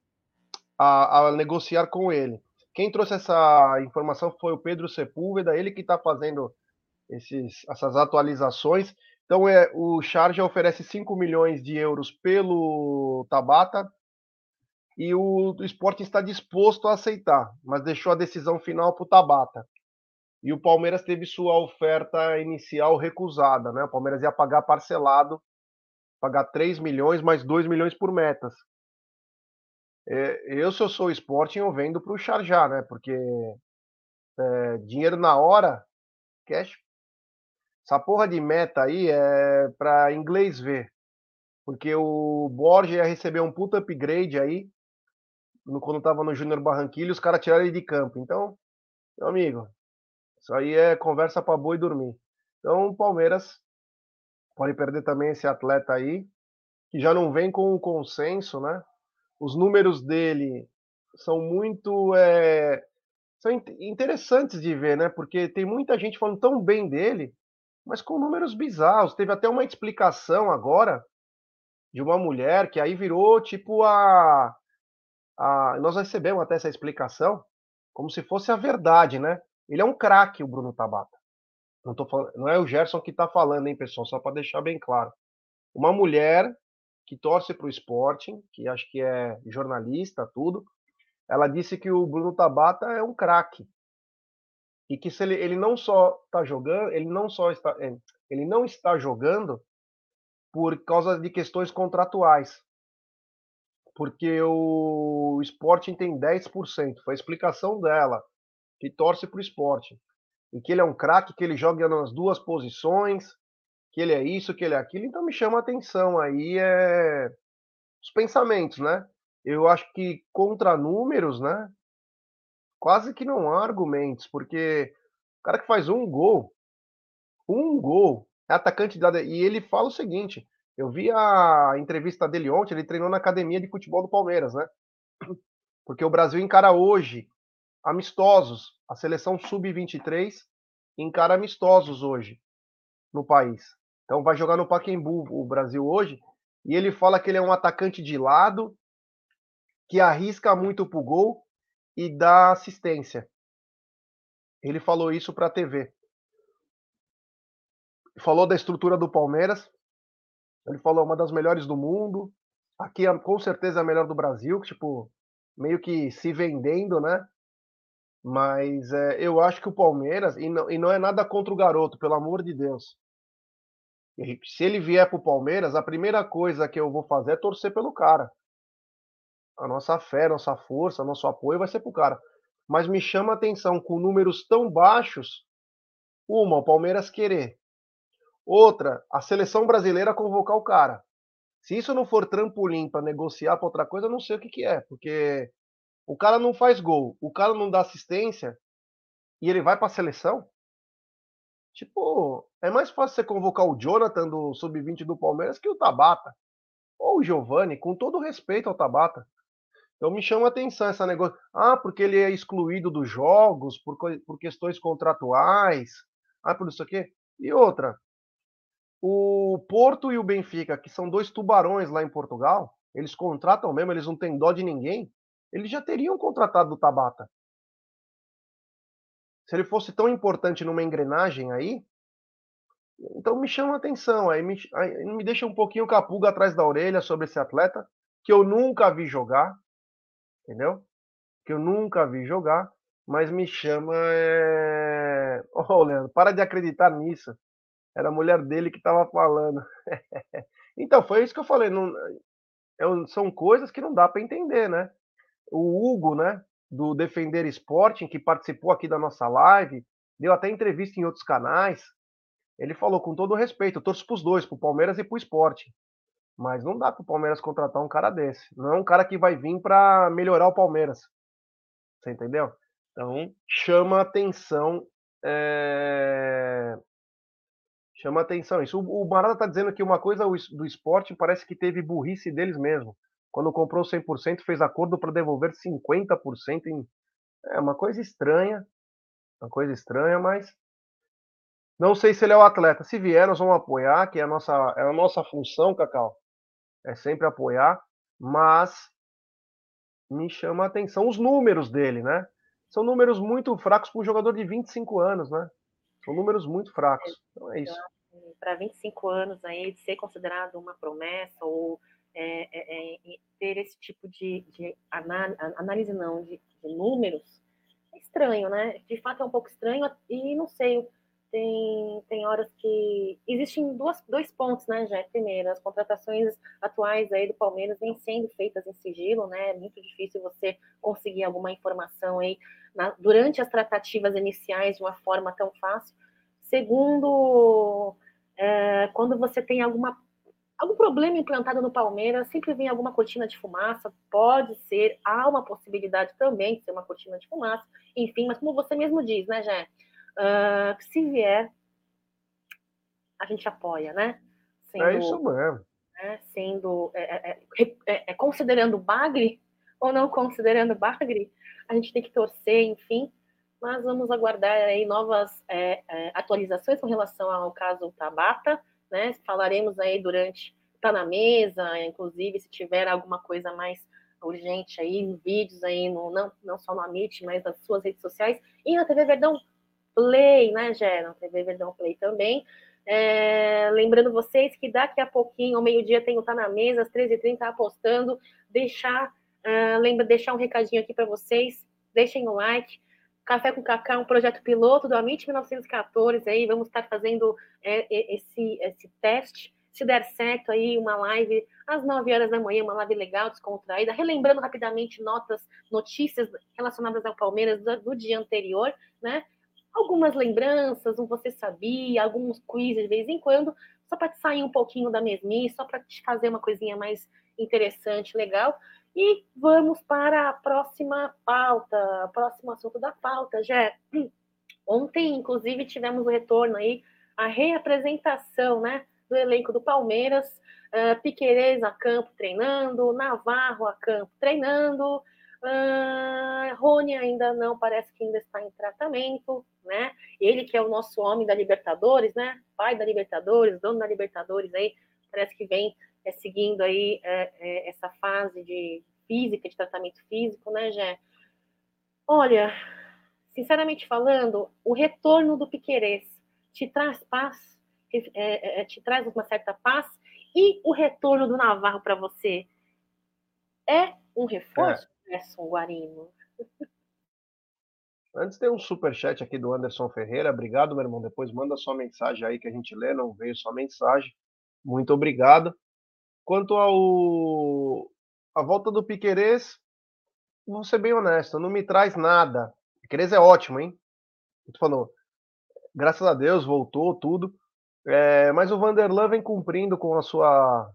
a, a negociar com ele. Quem trouxe essa informação foi o Pedro Sepúlveda, ele que está fazendo esses, essas atualizações. Então, é, o Charge oferece 5 milhões de euros pelo Tabata e o, o Sporting está disposto a aceitar, mas deixou a decisão final para o Tabata. E o Palmeiras teve sua oferta inicial recusada, né? O Palmeiras ia pagar parcelado, pagar 3 milhões mais 2 milhões por metas. É, eu, se eu sou Sporting, eu vendo para o Charjar, né? Porque é, dinheiro na hora, cash. Essa porra de meta aí é para inglês ver. Porque o Borges ia receber um puta upgrade aí, no, quando tava no Júnior Barranquilha, os caras tiraram ele de campo. Então, meu amigo, isso aí é conversa para boi dormir. Então, o Palmeiras pode perder também esse atleta aí, que já não vem com o consenso, né? Os números dele são muito é, são interessantes de ver, né? Porque tem muita gente falando tão bem dele, mas com números bizarros. Teve até uma explicação agora de uma mulher que aí virou tipo a, a nós recebemos até essa explicação como se fosse a verdade, né? Ele é um craque, o Bruno Tabata. Não, tô falando, não é o Gerson que está falando, hein, pessoal? Só para deixar bem claro. Uma mulher que torce para o Sporting, que acho que é jornalista, tudo, ela disse que o Bruno Tabata é um craque. E que se ele, ele não só está jogando, ele não só está, é, ele não está jogando por causa de questões contratuais, porque o Sporting tem 10%, foi a explicação dela, que torce para o Sporting, e que ele é um craque, que ele joga nas duas posições, que ele é isso, que ele é aquilo, então me chama a atenção aí é os pensamentos, né? Eu acho que contra números, né? Quase que não há argumentos, porque o cara que faz um gol, um gol, é atacante da e ele fala o seguinte, eu vi a entrevista dele ontem, ele treinou na academia de futebol do Palmeiras, né? Porque o Brasil encara hoje amistosos a seleção sub-23 encara amistosos hoje no país. Então vai jogar no Pacaembu o Brasil hoje, e ele fala que ele é um atacante de lado, que arrisca muito pro gol e dá assistência. Ele falou isso para a TV. Falou da estrutura do Palmeiras. Ele falou uma das melhores do mundo. Aqui com certeza é a melhor do Brasil, tipo, meio que se vendendo, né? Mas é, eu acho que o Palmeiras, e não, e não é nada contra o garoto, pelo amor de Deus. Se ele vier para o Palmeiras, a primeira coisa que eu vou fazer é torcer pelo cara. A nossa fé, nossa força, nosso apoio vai ser pro cara. Mas me chama a atenção, com números tão baixos, uma, o Palmeiras querer. Outra, a seleção brasileira convocar o cara. Se isso não for trampolim para negociar para outra coisa, eu não sei o que, que é. Porque o cara não faz gol, o cara não dá assistência e ele vai para a seleção. Tipo, é mais fácil você convocar o Jonathan do sub-20 do Palmeiras que o Tabata. Ou o Giovani, com todo respeito ao Tabata. Então me chama atenção essa negócio. Ah, porque ele é excluído dos jogos por, por questões contratuais. Ah, por isso aqui. E outra, o Porto e o Benfica, que são dois tubarões lá em Portugal, eles contratam mesmo, eles não têm dó de ninguém. Eles já teriam contratado o Tabata. Se ele fosse tão importante numa engrenagem aí, então me chama a atenção, aí me, aí me deixa um pouquinho capuga atrás da orelha sobre esse atleta, que eu nunca vi jogar, entendeu? Que eu nunca vi jogar, mas me chama. É... Oh, Leandro, para de acreditar nisso. Era a mulher dele que estava falando. então, foi isso que eu falei. Não... É são coisas que não dá para entender, né? O Hugo, né? do Defender Sporting, que participou aqui da nossa live, deu até entrevista em outros canais. Ele falou com todo respeito, eu torço para os dois, para o Palmeiras e para o Sporting. Mas não dá para o Palmeiras contratar um cara desse. Não é um cara que vai vir para melhorar o Palmeiras. Você entendeu? Então, chama atenção. É... Chama atenção isso. O, Barada está dizendo que uma coisa do esporte parece que teve burrice deles mesmo. Quando comprou 100%, fez acordo para devolver 50% em. É uma coisa estranha. Uma coisa estranha, mas. Não sei se ele é o atleta. Se vier, nós vamos apoiar, que é a nossa, é a nossa função, Cacau. É sempre apoiar. Mas me chama a atenção os números dele, né? São números muito fracos para um jogador de 25 anos, né? São números muito fracos. Então é isso. Para 25 anos aí, de ser considerado uma promessa ou é, é, é ter esse tipo de, de análise, não, de, de, números, é estranho, né? De fato é um pouco estranho e não sei, tem, tem horas que... Existem duas, dois pontos, né, já Primeiro, as contratações atuais aí do Palmeiras vêm sendo feitas em sigilo, né? É muito difícil você conseguir alguma informação aí na, durante as tratativas iniciais de uma forma tão fácil. Segundo, é, quando você tem alguma algum problema implantado no Palmeiras, sempre vem alguma cortina de fumaça, pode ser, há uma possibilidade também de ser uma cortina de fumaça, enfim, mas como você mesmo diz, né, Jé? Uh, se vier, a gente apoia, né? Sendo, é isso mesmo. Né, sendo, é é, é, é, é, considerando Bagre ou não considerando Bagre, a gente tem que torcer, enfim, mas vamos aguardar aí novas é, atualizações com relação ao caso Tabata, né? Falaremos aí durante tá na mesa, inclusive se tiver alguma coisa mais urgente aí, vídeos aí, no, não, não só no Amit, mas nas suas redes sociais e na TV Verdão Play, né, Gé? Na TV Verdão Play também. É, lembrando vocês que daqui a pouquinho, ao meio-dia, tem o Tá na Mesa, às 13h30, apostando. Deixar, uh, lembra, deixar um recadinho aqui para vocês. Deixem o like, Café com Cacá é um projeto piloto do Amit 1914, aí vamos estar fazendo é, esse, esse teste. Se der certo aí, uma live às 9 horas da manhã, uma live legal, descontraída, relembrando rapidamente notas, notícias relacionadas ao Palmeiras do, do dia anterior, né? Algumas lembranças, um você sabia, alguns quizzes de vez em quando, só para sair um pouquinho da mesmice, só para te fazer uma coisinha mais interessante, legal. E vamos para a próxima pauta, próximo assunto da pauta, já. Ontem, inclusive, tivemos o retorno aí, a reapresentação, né, do elenco do Palmeiras, uh, Piquerez a campo treinando, Navarro a campo treinando, Uh, Rony ainda não, parece que ainda está em tratamento, né? Ele que é o nosso homem da Libertadores, né? Pai da Libertadores, dono da Libertadores aí, parece que vem é, seguindo aí é, é, essa fase de física, de tratamento físico, né, Jé? Olha, sinceramente falando, o retorno do Piquerez te traz paz, é, é, te traz uma certa paz, e o retorno do Navarro para você é um reforço? É. Anderson Guarino. Antes tem um super chat aqui do Anderson Ferreira. Obrigado, meu irmão. Depois manda sua mensagem aí que a gente lê. Não veio sua mensagem. Muito obrigado. Quanto ao a volta do Piquerez, vou ser bem honesto, não me traz nada. Piquerez é ótimo, hein? Tu falou, graças a Deus voltou tudo. É, mas o Vanderlan vem cumprindo com a sua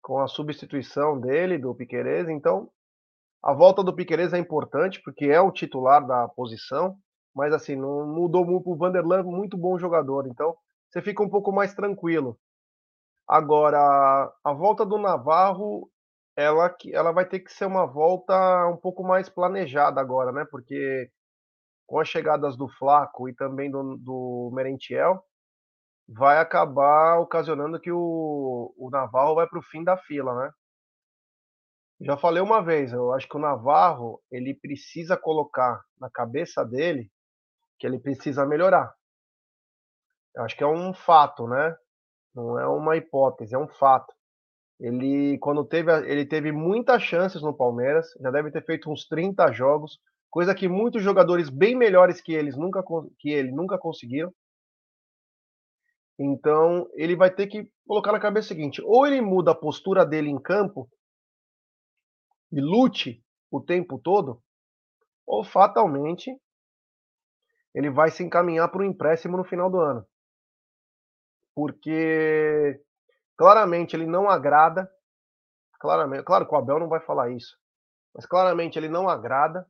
com a substituição dele do Piquerez, então a volta do Piquerez é importante, porque é o titular da posição, mas assim, não mudou muito. O Vanderlan muito bom jogador, então você fica um pouco mais tranquilo. Agora, a volta do Navarro, ela, ela vai ter que ser uma volta um pouco mais planejada agora, né? Porque com as chegadas do Flaco e também do, do Merentiel, vai acabar ocasionando que o, o Navarro vai para o fim da fila, né? Já falei uma vez, eu acho que o Navarro ele precisa colocar na cabeça dele que ele precisa melhorar. Eu acho que é um fato, né? Não é uma hipótese, é um fato. Ele quando teve ele teve muitas chances no Palmeiras, já deve ter feito uns 30 jogos, coisa que muitos jogadores bem melhores que eles nunca que ele nunca conseguiram. Então, ele vai ter que colocar na cabeça o seguinte: ou ele muda a postura dele em campo, e lute o tempo todo, ou fatalmente ele vai se encaminhar para o empréstimo no final do ano. Porque claramente ele não agrada, claramente, claro que o Abel não vai falar isso, mas claramente ele não agrada.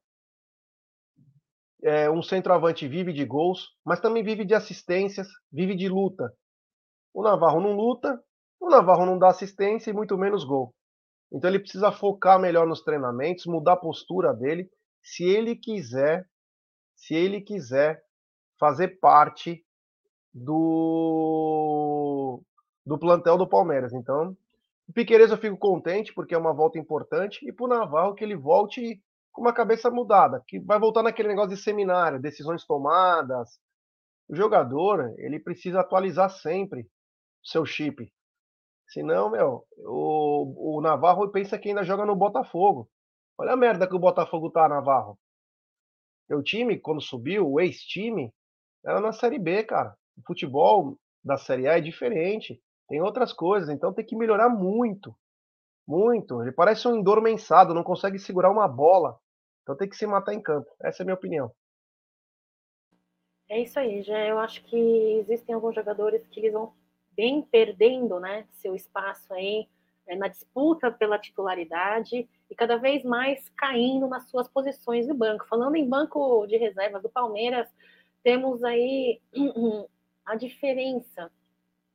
É, um centroavante vive de gols, mas também vive de assistências, vive de luta. O Navarro não luta, o Navarro não dá assistência e muito menos gol. Então ele precisa focar melhor nos treinamentos, mudar a postura dele, se ele quiser, se ele quiser fazer parte do do plantel do Palmeiras. Então, o Piqueires eu fico contente porque é uma volta importante e para o Navarro que ele volte com uma cabeça mudada, que vai voltar naquele negócio de seminário, decisões tomadas. O jogador, ele precisa atualizar sempre o seu chip. Senão, meu, o, o Navarro pensa que ainda joga no Botafogo. Olha a merda que o Botafogo tá, Navarro. Meu time, quando subiu, o ex-time, era na Série B, cara. O futebol da Série A é diferente. Tem outras coisas, então tem que melhorar muito. Muito. Ele parece um endormensado, não consegue segurar uma bola. Então tem que se matar em campo. Essa é a minha opinião. É isso aí, já eu acho que existem alguns jogadores que eles vão vem perdendo né, seu espaço aí é, na disputa pela titularidade e cada vez mais caindo nas suas posições do banco. Falando em banco de reservas do Palmeiras, temos aí a diferença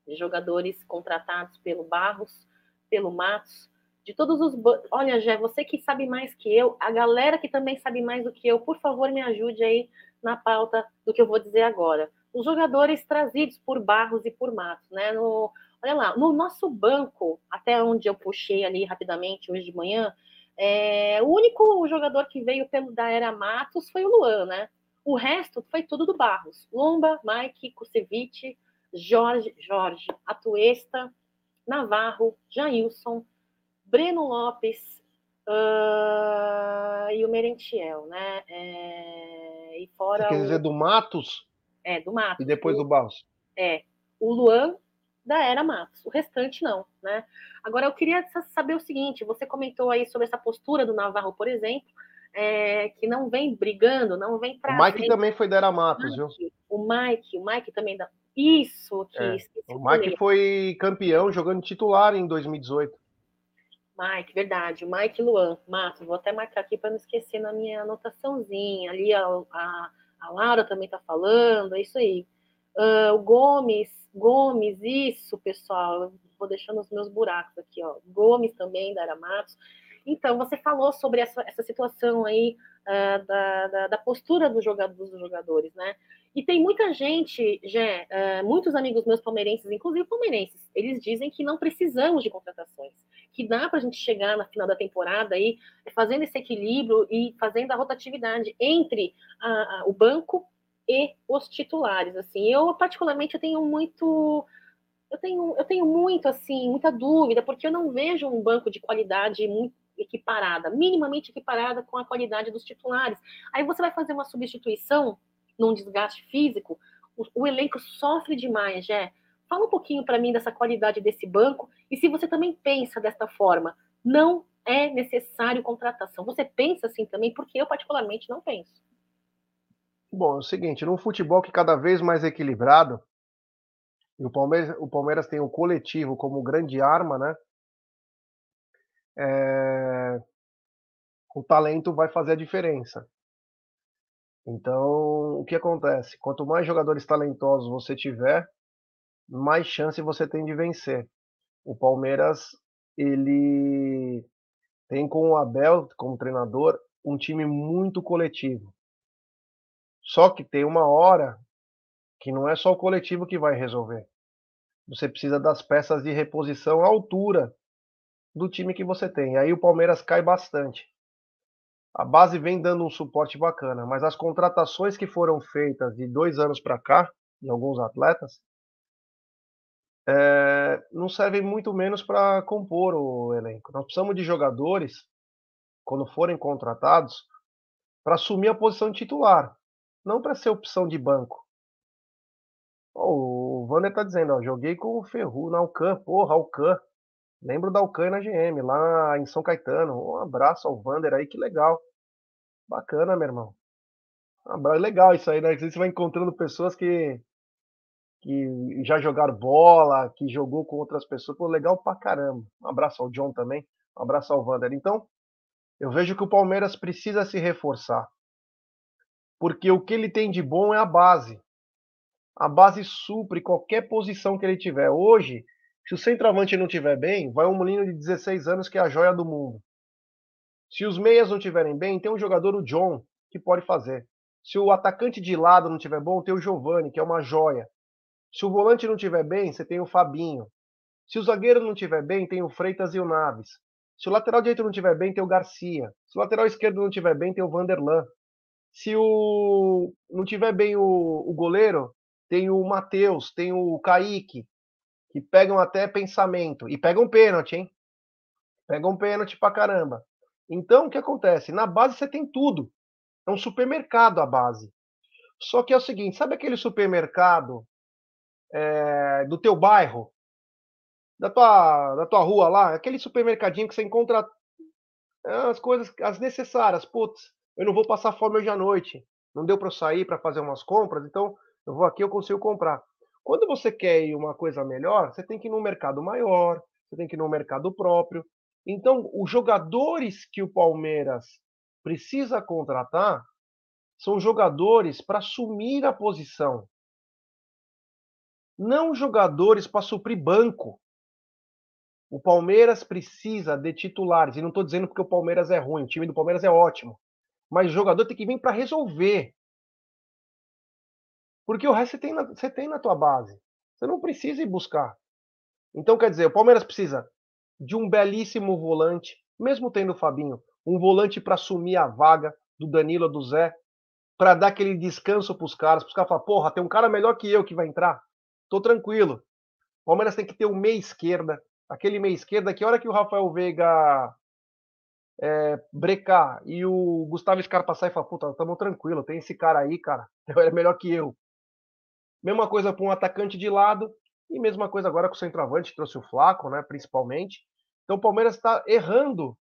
de jogadores contratados pelo Barros, pelo Matos, de todos os. Olha, Jé, você que sabe mais que eu, a galera que também sabe mais do que eu, por favor, me ajude aí na pauta do que eu vou dizer agora os jogadores trazidos por Barros e por Matos, né? No, olha lá, no nosso banco, até onde eu puxei ali rapidamente hoje de manhã, é, o único jogador que veio pelo da era Matos foi o Luan, né? O resto foi tudo do Barros. Lomba, Mike, Kusevich, Jorge, Jorge, Atuesta, Navarro, Jailson, Breno Lopes uh, e o Merentiel, né? É, e fora Você quer dizer o... do Matos? É, do Matos. E depois o, do Barros. É. O Luan da era Matos. O restante não, né? Agora eu queria saber o seguinte: você comentou aí sobre essa postura do Navarro, por exemplo, é, que não vem brigando, não vem para. O Mike também foi da era Matos, viu? O Mike, o Mike também da. Isso, que é. O Mike foi campeão jogando titular em 2018. Mike, verdade. O Mike Luan, Matos, vou até marcar aqui para não esquecer na minha anotaçãozinha. Ali a, a a Lara também está falando, é isso aí. Uh, o Gomes, Gomes, isso, pessoal, vou deixando os meus buracos aqui, ó. Gomes também, da Matos. Então, você falou sobre essa, essa situação aí uh, da, da, da, postura do jogador, dos jogadores, né? E tem muita gente, já, uh, muitos amigos meus palmeirenses, inclusive palmeirenses, eles dizem que não precisamos de contratações, que dá para a gente chegar na final da temporada aí fazendo esse equilíbrio e fazendo a rotatividade entre a, o banco e os titulares. Assim, eu particularmente eu tenho muito eu tenho, eu tenho muito assim, muita dúvida, porque eu não vejo um banco de qualidade muito equiparada, minimamente equiparada com a qualidade dos titulares. Aí você vai fazer uma substituição num desgaste físico, o, o elenco sofre demais, Jé. Fala um pouquinho para mim dessa qualidade desse banco e se você também pensa desta forma, não é necessário contratação. Você pensa assim também? Porque eu particularmente não penso. Bom, é o seguinte, num futebol que cada vez mais equilibrado, e o Palmeiras, o Palmeiras tem o coletivo como grande arma, né? É... O talento vai fazer a diferença. Então, o que acontece? Quanto mais jogadores talentosos você tiver, mais chance você tem de vencer. O Palmeiras, ele tem com o Abel como treinador um time muito coletivo. Só que tem uma hora que não é só o coletivo que vai resolver. Você precisa das peças de reposição à altura do time que você tem. Aí o Palmeiras cai bastante. A base vem dando um suporte bacana, mas as contratações que foram feitas de dois anos para cá, de alguns atletas, é, não servem muito menos para compor o elenco. Nós precisamos de jogadores, quando forem contratados, para assumir a posição de titular, não para ser opção de banco. Oh, o Vander está dizendo, ó, joguei com o Ferru na Alcan, porra, Alcan. Lembro da Alcan na GM, lá em São Caetano. Um abraço ao Vander aí, que legal. Bacana, meu irmão. Legal isso aí, né? Você vai encontrando pessoas que, que já jogaram bola, que jogou com outras pessoas. Pô, legal pra caramba. Um abraço ao John também. Um abraço ao Vander. Então, eu vejo que o Palmeiras precisa se reforçar. Porque o que ele tem de bom é a base. A base supre qualquer posição que ele tiver. Hoje, se o centroavante não tiver bem, vai um menino de 16 anos que é a joia do mundo. Se os meias não tiverem bem, tem um jogador, o John, que pode fazer. Se o atacante de lado não tiver bom, tem o Giovani, que é uma joia. Se o volante não tiver bem, você tem o Fabinho. Se o zagueiro não tiver bem, tem o Freitas e o Naves. Se o lateral direito não tiver bem, tem o Garcia. Se o lateral esquerdo não tiver bem, tem o Vanderlan. Se o não tiver bem o, o goleiro, tem o Matheus, tem o Kaique que pegam até pensamento e pegam pênalti, hein? Pegam pênalti pra caramba. Então, o que acontece? Na base você tem tudo. É um supermercado a base. Só que é o seguinte, sabe aquele supermercado é, do teu bairro? Da tua, da tua rua lá? Aquele supermercadinho que você encontra as coisas, as necessárias. Putz, eu não vou passar fome hoje à noite. Não deu para eu sair para fazer umas compras, então eu vou aqui, eu consigo comprar. Quando você quer uma coisa melhor, você tem que ir num mercado maior, você tem que ir num mercado próprio. Então, os jogadores que o Palmeiras precisa contratar são jogadores para assumir a posição. Não jogadores para suprir banco. O Palmeiras precisa de titulares. E não estou dizendo porque o Palmeiras é ruim, o time do Palmeiras é ótimo. Mas o jogador tem que vir para resolver. Porque o resto você tem, na, você tem na tua base. Você não precisa ir buscar. Então, quer dizer, o Palmeiras precisa de um belíssimo volante, mesmo tendo o Fabinho, um volante para assumir a vaga do Danilo do Zé, para dar aquele descanso para os caras, para os caras falar, porra, tem um cara melhor que eu que vai entrar. Tô tranquilo. O Palmeiras tem que ter um meia esquerda, aquele meia esquerda que a hora que o Rafael Veiga é, brecar e o Gustavo Scarpa sair e falar, puta, tamo tranquilo, tem esse cara aí, cara, ele é melhor que eu. Mesma coisa para um atacante de lado e mesma coisa agora com o centroavante, trouxe o Flaco, né, principalmente. Então o Palmeiras está errando,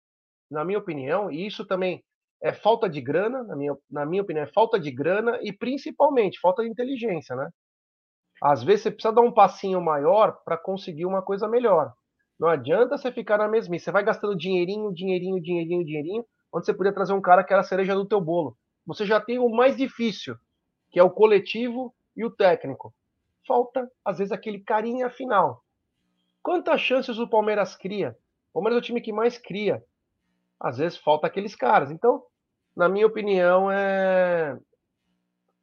na minha opinião, e isso também é falta de grana, na minha, na minha opinião, é falta de grana e principalmente falta de inteligência, né? Às vezes você precisa dar um passinho maior para conseguir uma coisa melhor. Não adianta você ficar na mesmice. Você vai gastando dinheirinho, dinheirinho, dinheirinho, dinheirinho, onde você podia trazer um cara que era a cereja do teu bolo. Você já tem o mais difícil, que é o coletivo e o técnico. Falta, às vezes, aquele carinha final. Quantas chances o Palmeiras cria? O Palmeiras é o time que mais cria. às vezes falta aqueles caras. Então, na minha opinião, é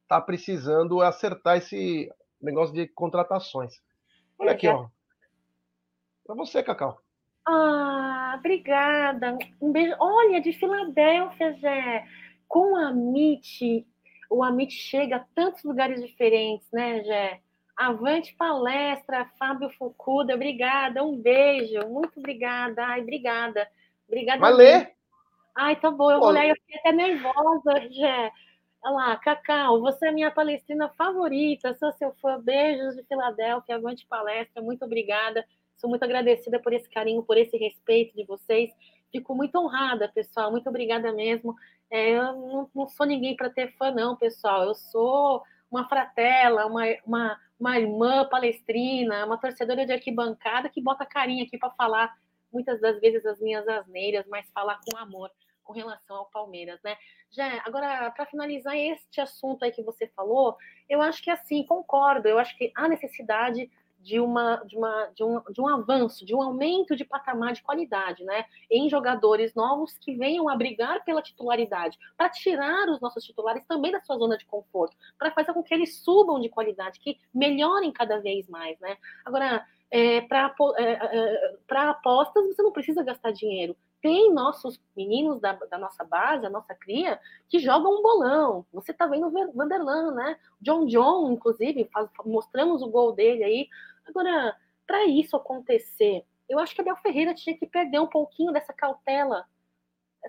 tá precisando acertar esse negócio de contratações. Olha aqui, ó. Para você, Cacau. Ah, obrigada. Um beijo. Olha, de Filadélfia, Jé. Com a MIT, o Amit chega a tantos lugares diferentes, né, Jé? Avante palestra, Fábio Fucuda, obrigada, um beijo, muito obrigada, ai, obrigada, obrigada. Vai ler? Ai, tá bom, eu vou ler, eu fiquei até nervosa, Jé. Olha lá, Cacau, você é minha palestrina favorita, sou seu fã, beijos de Filadélfia, avante palestra, muito obrigada, sou muito agradecida por esse carinho, por esse respeito de vocês, fico muito honrada, pessoal, muito obrigada mesmo, é, eu não, não sou ninguém para ter fã não, pessoal, eu sou uma fratela, uma, uma uma irmã palestrina, uma torcedora de arquibancada que bota carinha aqui para falar muitas das vezes as minhas asneiras, mas falar com amor com relação ao Palmeiras, né? Já agora para finalizar este assunto aí que você falou, eu acho que assim concordo. Eu acho que há necessidade de, uma, de, uma, de, um, de um avanço, de um aumento de patamar de qualidade, né? Em jogadores novos que venham a brigar pela titularidade, para tirar os nossos titulares também da sua zona de conforto, para fazer com que eles subam de qualidade, que melhorem cada vez mais, né? Agora, é, para é, é, apostas, você não precisa gastar dinheiro. Tem nossos meninos da, da, nossa base, a nossa cria, que jogam um bolão. Você está vendo o Vanderlan, né? John John, inclusive, faz, mostramos o gol dele aí. Agora, para isso acontecer, eu acho que Abel Ferreira tinha que perder um pouquinho dessa cautela,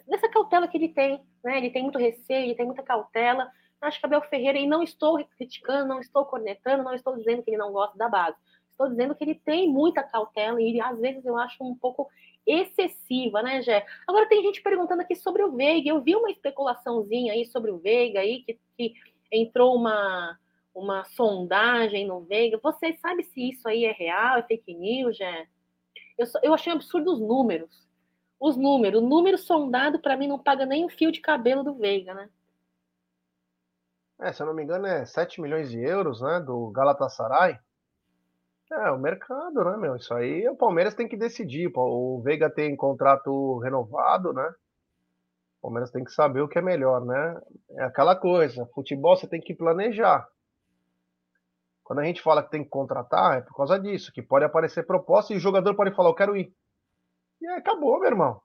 dessa cautela que ele tem, né? Ele tem muito receio, ele tem muita cautela. Eu acho que Abel Ferreira, e não estou criticando, não estou cornetando, não estou dizendo que ele não gosta da base. Estou dizendo que ele tem muita cautela e às vezes eu acho um pouco excessiva, né, Gé? Agora tem gente perguntando aqui sobre o Veiga. Eu vi uma especulaçãozinha aí sobre o Veiga aí que, que entrou uma uma sondagem no Veiga. Você sabe se isso aí é real, é fake news, já? Eu, eu achei um absurdo os números. Os números. O número sondado, para mim, não paga nem o fio de cabelo do Veiga, né? É, se eu não me engano, é 7 milhões de euros, né? Do Galatasaray. É, o mercado, né, meu? Isso aí o Palmeiras tem que decidir. O Veiga tem contrato renovado, né? O Palmeiras tem que saber o que é melhor, né? É aquela coisa, futebol você tem que planejar. Quando a gente fala que tem que contratar, é por causa disso, que pode aparecer proposta e o jogador pode falar, eu quero ir. E aí acabou, meu irmão.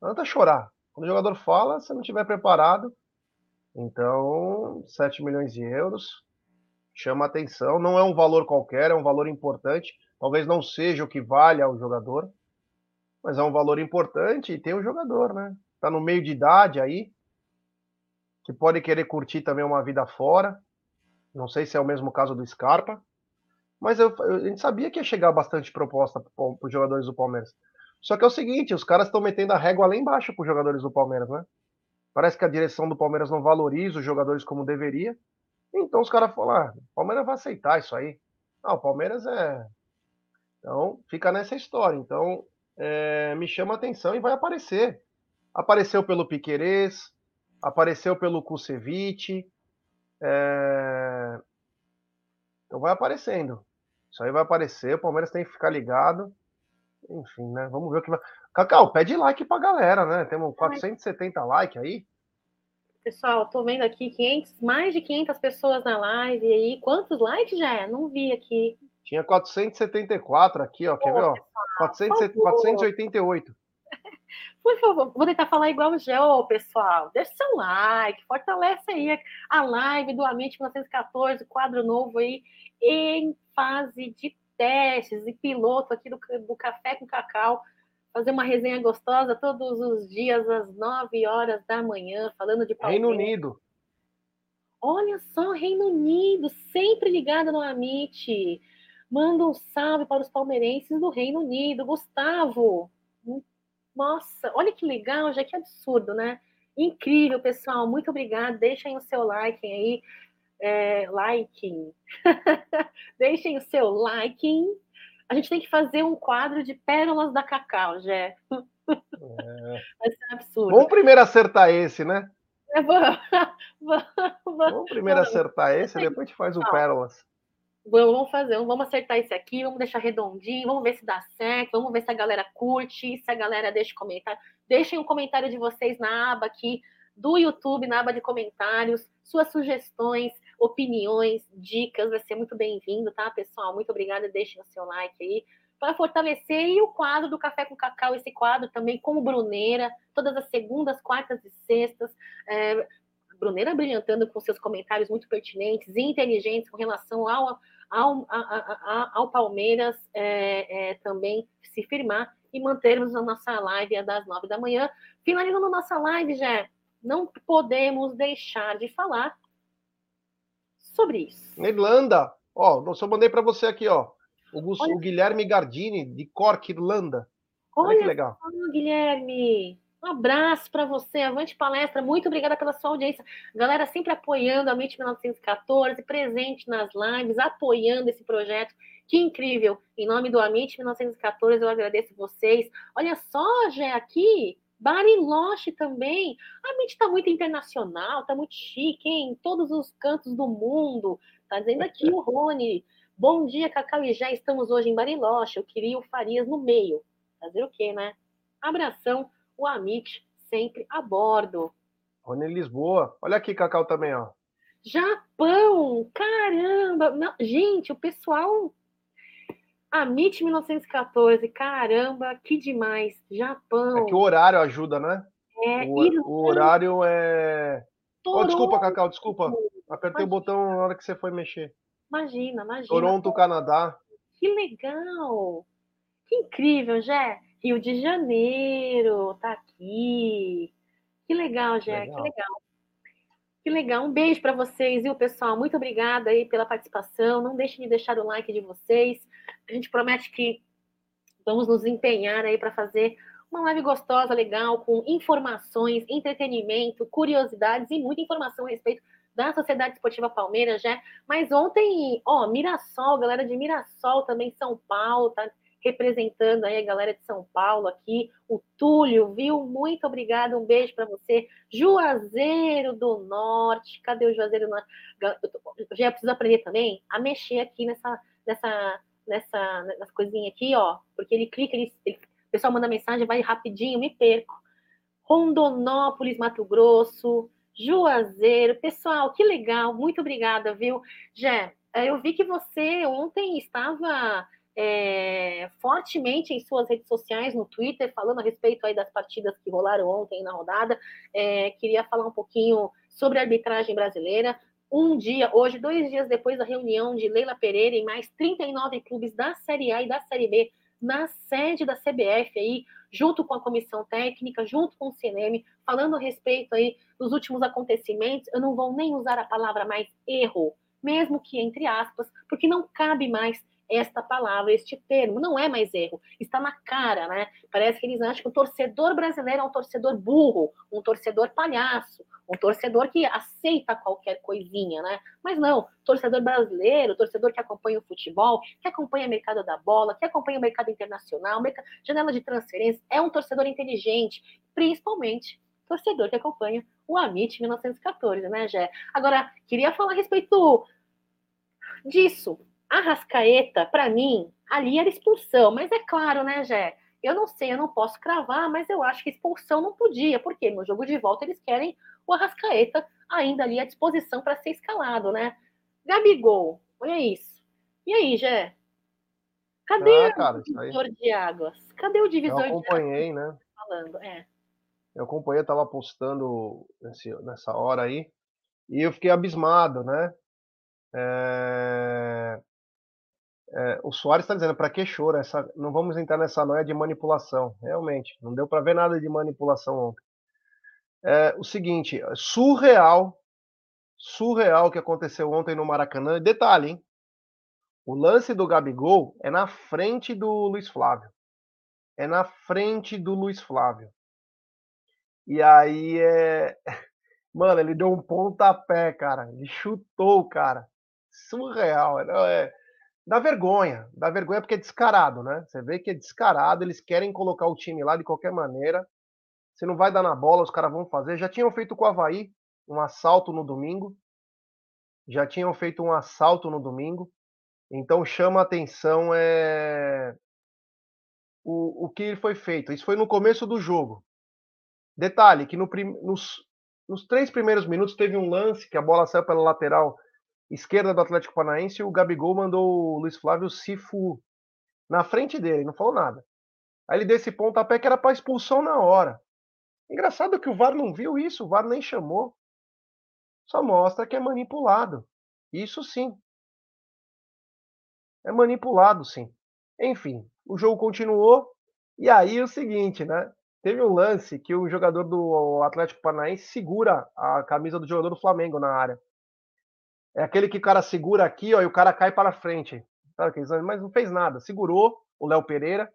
Não adianta chorar. Quando o jogador fala, se não estiver preparado, então 7 milhões de euros chama atenção. Não é um valor qualquer, é um valor importante. Talvez não seja o que vale ao jogador, mas é um valor importante e tem um jogador, né? Tá no meio de idade aí, que pode querer curtir também uma vida fora. Não sei se é o mesmo caso do Scarpa, mas eu, eu, a gente sabia que ia chegar bastante proposta para os jogadores do Palmeiras. Só que é o seguinte, os caras estão metendo a régua lá embaixo para os jogadores do Palmeiras, né? Parece que a direção do Palmeiras não valoriza os jogadores como deveria. Então os caras falaram, ah, o Palmeiras vai aceitar isso aí. Ah, o Palmeiras é. Então fica nessa história. Então é, me chama a atenção e vai aparecer. Apareceu pelo Piquerez, apareceu pelo Kusevich, é... Então vai aparecendo. Isso aí vai aparecer, o Palmeiras tem que ficar ligado. Enfim, né? Vamos ver o que vai. Cacau, pede like pra galera, né? Temos 470 likes aí. Pessoal, tô vendo aqui 500, mais de 500 pessoas na live aí. Quantos likes já é? Não vi aqui. Tinha 474 aqui, ó. Quer ver, ó? 400, 488. Por favor, vou tentar falar igual o Gel, pessoal. Deixa seu like, fortalece aí a live do Amente 1914, quadro novo aí, em fase de testes e piloto aqui do, do Café com Cacau. Fazer uma resenha gostosa todos os dias, às 9 horas da manhã, falando de Palmeiras. Reino Unido. Olha só, Reino Unido, sempre ligado no Amit. Manda um salve para os palmeirenses do Reino Unido. Gustavo, nossa, olha que legal, já que absurdo, né? Incrível, pessoal. Muito obrigada. Deixem o seu like aí. É, liking. Deixem o seu liking. A gente tem que fazer um quadro de pérolas da Cacau, Jé. É. Vai ser absurdo. Vamos primeiro acertar esse, né? É, vamos, vamos, vamos primeiro vamos. acertar esse, depois a gente faz o pérolas. Vamos fazer, vamos acertar esse aqui, vamos deixar redondinho, vamos ver se dá certo, vamos ver se a galera curte, se a galera deixa comentário. Deixem um comentário de vocês na aba aqui do YouTube, na aba de comentários, suas sugestões, opiniões, dicas, vai ser muito bem-vindo, tá, pessoal? Muito obrigada, deixem o seu like aí para fortalecer e o quadro do Café com Cacau, esse quadro também com Bruneira, todas as segundas, quartas e sextas. É, Bruneira brilhantando com seus comentários muito pertinentes e inteligentes com relação ao, ao, a, a, ao Palmeiras é, é, também se firmar e mantermos a nossa live das nove da manhã. Finalizando nossa live, já não podemos deixar de falar sobre isso. Irlanda, ó, eu só mandei para você aqui, ó. O, o Guilherme Gardini, de Cork, Irlanda. Olha, Olha que legal. Só, Guilherme. Um abraço para você, avante palestra, muito obrigada pela sua audiência. Galera sempre apoiando a Mente 1914, presente nas lives, apoiando esse projeto. Que incrível! Em nome do Amit 1914, eu agradeço vocês. Olha só, Gé, aqui, Bariloche também. A Amit está muito internacional, está muito chique, hein? Em todos os cantos do mundo. Tá dizendo aqui o Rony. Bom dia, Cacau e Jé. Estamos hoje em Bariloche. Eu queria o Farias no meio. Fazer o quê, né? Abração, o Amit sempre a bordo. Rony Lisboa. Olha aqui, Cacau, também, ó. Japão! Caramba! Não, gente, o pessoal. Amit 1914, caramba, que demais. Japão. É que o horário ajuda, né? É, o, o horário é. Oh, desculpa, Cacau, desculpa. Apertei Imagina. o botão na hora que você foi mexer. Imagina, imagina. Toronto, Canadá. Que legal! Que incrível, Jé. Rio de Janeiro, tá aqui. Que legal, Jé, legal. que legal. Que legal. Um beijo para vocês, viu, pessoal? Muito obrigada aí pela participação. Não deixem de deixar o like de vocês. A gente promete que vamos nos empenhar aí para fazer uma live gostosa, legal, com informações, entretenimento, curiosidades e muita informação a respeito da Sociedade Esportiva Palmeiras, já. Mas ontem, ó, Mirassol, galera de Mirassol também, São Paulo, tá representando aí a galera de São Paulo aqui. O Túlio, viu? Muito obrigada, um beijo para você. Juazeiro do Norte, cadê o Juazeiro do Norte? Eu já preciso aprender também a mexer aqui nessa, nessa, nessa, nessa coisinha aqui, ó, porque ele clica, ele, ele, o pessoal manda mensagem, vai rapidinho, me perco. Rondonópolis, Mato Grosso, Juazeiro. Pessoal, que legal, muito obrigada, viu? Jé, eu vi que você ontem estava é, fortemente em suas redes sociais, no Twitter, falando a respeito aí das partidas que rolaram ontem na rodada. É, queria falar um pouquinho sobre a arbitragem brasileira. Um dia, hoje, dois dias depois da reunião de Leila Pereira e mais 39 clubes da Série A e da Série B na sede da CBF aí, junto com a comissão técnica, junto com o CNM, falando a respeito aí dos últimos acontecimentos. Eu não vou nem usar a palavra mais erro, mesmo que entre aspas, porque não cabe mais esta palavra, este termo. Não é mais erro, está na cara, né? Parece que eles acham que o torcedor brasileiro é um torcedor burro, um torcedor palhaço, um torcedor que aceita qualquer coisinha, né? Mas não, torcedor brasileiro, torcedor que acompanha o futebol, que acompanha o mercado da bola, que acompanha o mercado internacional, mercado, janela de transferência, é um torcedor inteligente, principalmente torcedor que acompanha o Amit 1914, né, Gé? Agora, queria falar a respeito disso, a Rascaeta, para mim, ali era expulsão, mas é claro, né, Jé? Eu não sei, eu não posso cravar, mas eu acho que expulsão não podia, porque no jogo de volta eles querem o Arrascaeta ainda ali à disposição para ser escalado, né? Gabigol, olha isso. E aí, Jé? Cadê ah, cara, o divisor de águas? Cadê o divisor eu acompanhei, de águas? né? Falando, é. Eu acompanhei, eu tava postando nesse, nessa hora aí, e eu fiquei abismado, né? É... É, o Soares está dizendo, para que choro? Essa, não vamos entrar nessa noia de manipulação. Realmente, não deu para ver nada de manipulação ontem. É, o seguinte, surreal, surreal o que aconteceu ontem no Maracanã. Detalhe, hein? O lance do Gabigol é na frente do Luiz Flávio. É na frente do Luiz Flávio. E aí é. Mano, ele deu um pontapé, cara. Ele chutou cara. Surreal. É, Dá vergonha, dá vergonha porque é descarado, né? Você vê que é descarado, eles querem colocar o time lá de qualquer maneira. Se não vai dar na bola, os caras vão fazer. Já tinham feito com o Havaí um assalto no domingo. Já tinham feito um assalto no domingo. Então chama a atenção é, o, o que foi feito. Isso foi no começo do jogo. Detalhe que no prim, nos, nos três primeiros minutos teve um lance que a bola saiu pela lateral esquerda do Atlético Paranaense o Gabigol mandou o Luiz Flávio Sifu na frente dele, não falou nada. Aí ele deu esse pontapé que era para expulsão na hora. Engraçado que o VAR não viu isso, o VAR nem chamou. Só mostra que é manipulado. Isso sim. É manipulado, sim. Enfim, o jogo continuou. E aí o seguinte, né? Teve um lance que o jogador do Atlético Paranaense segura a camisa do jogador do Flamengo na área. É aquele que o cara segura aqui, ó, e o cara cai para frente. Mas não fez nada. Segurou o Léo Pereira.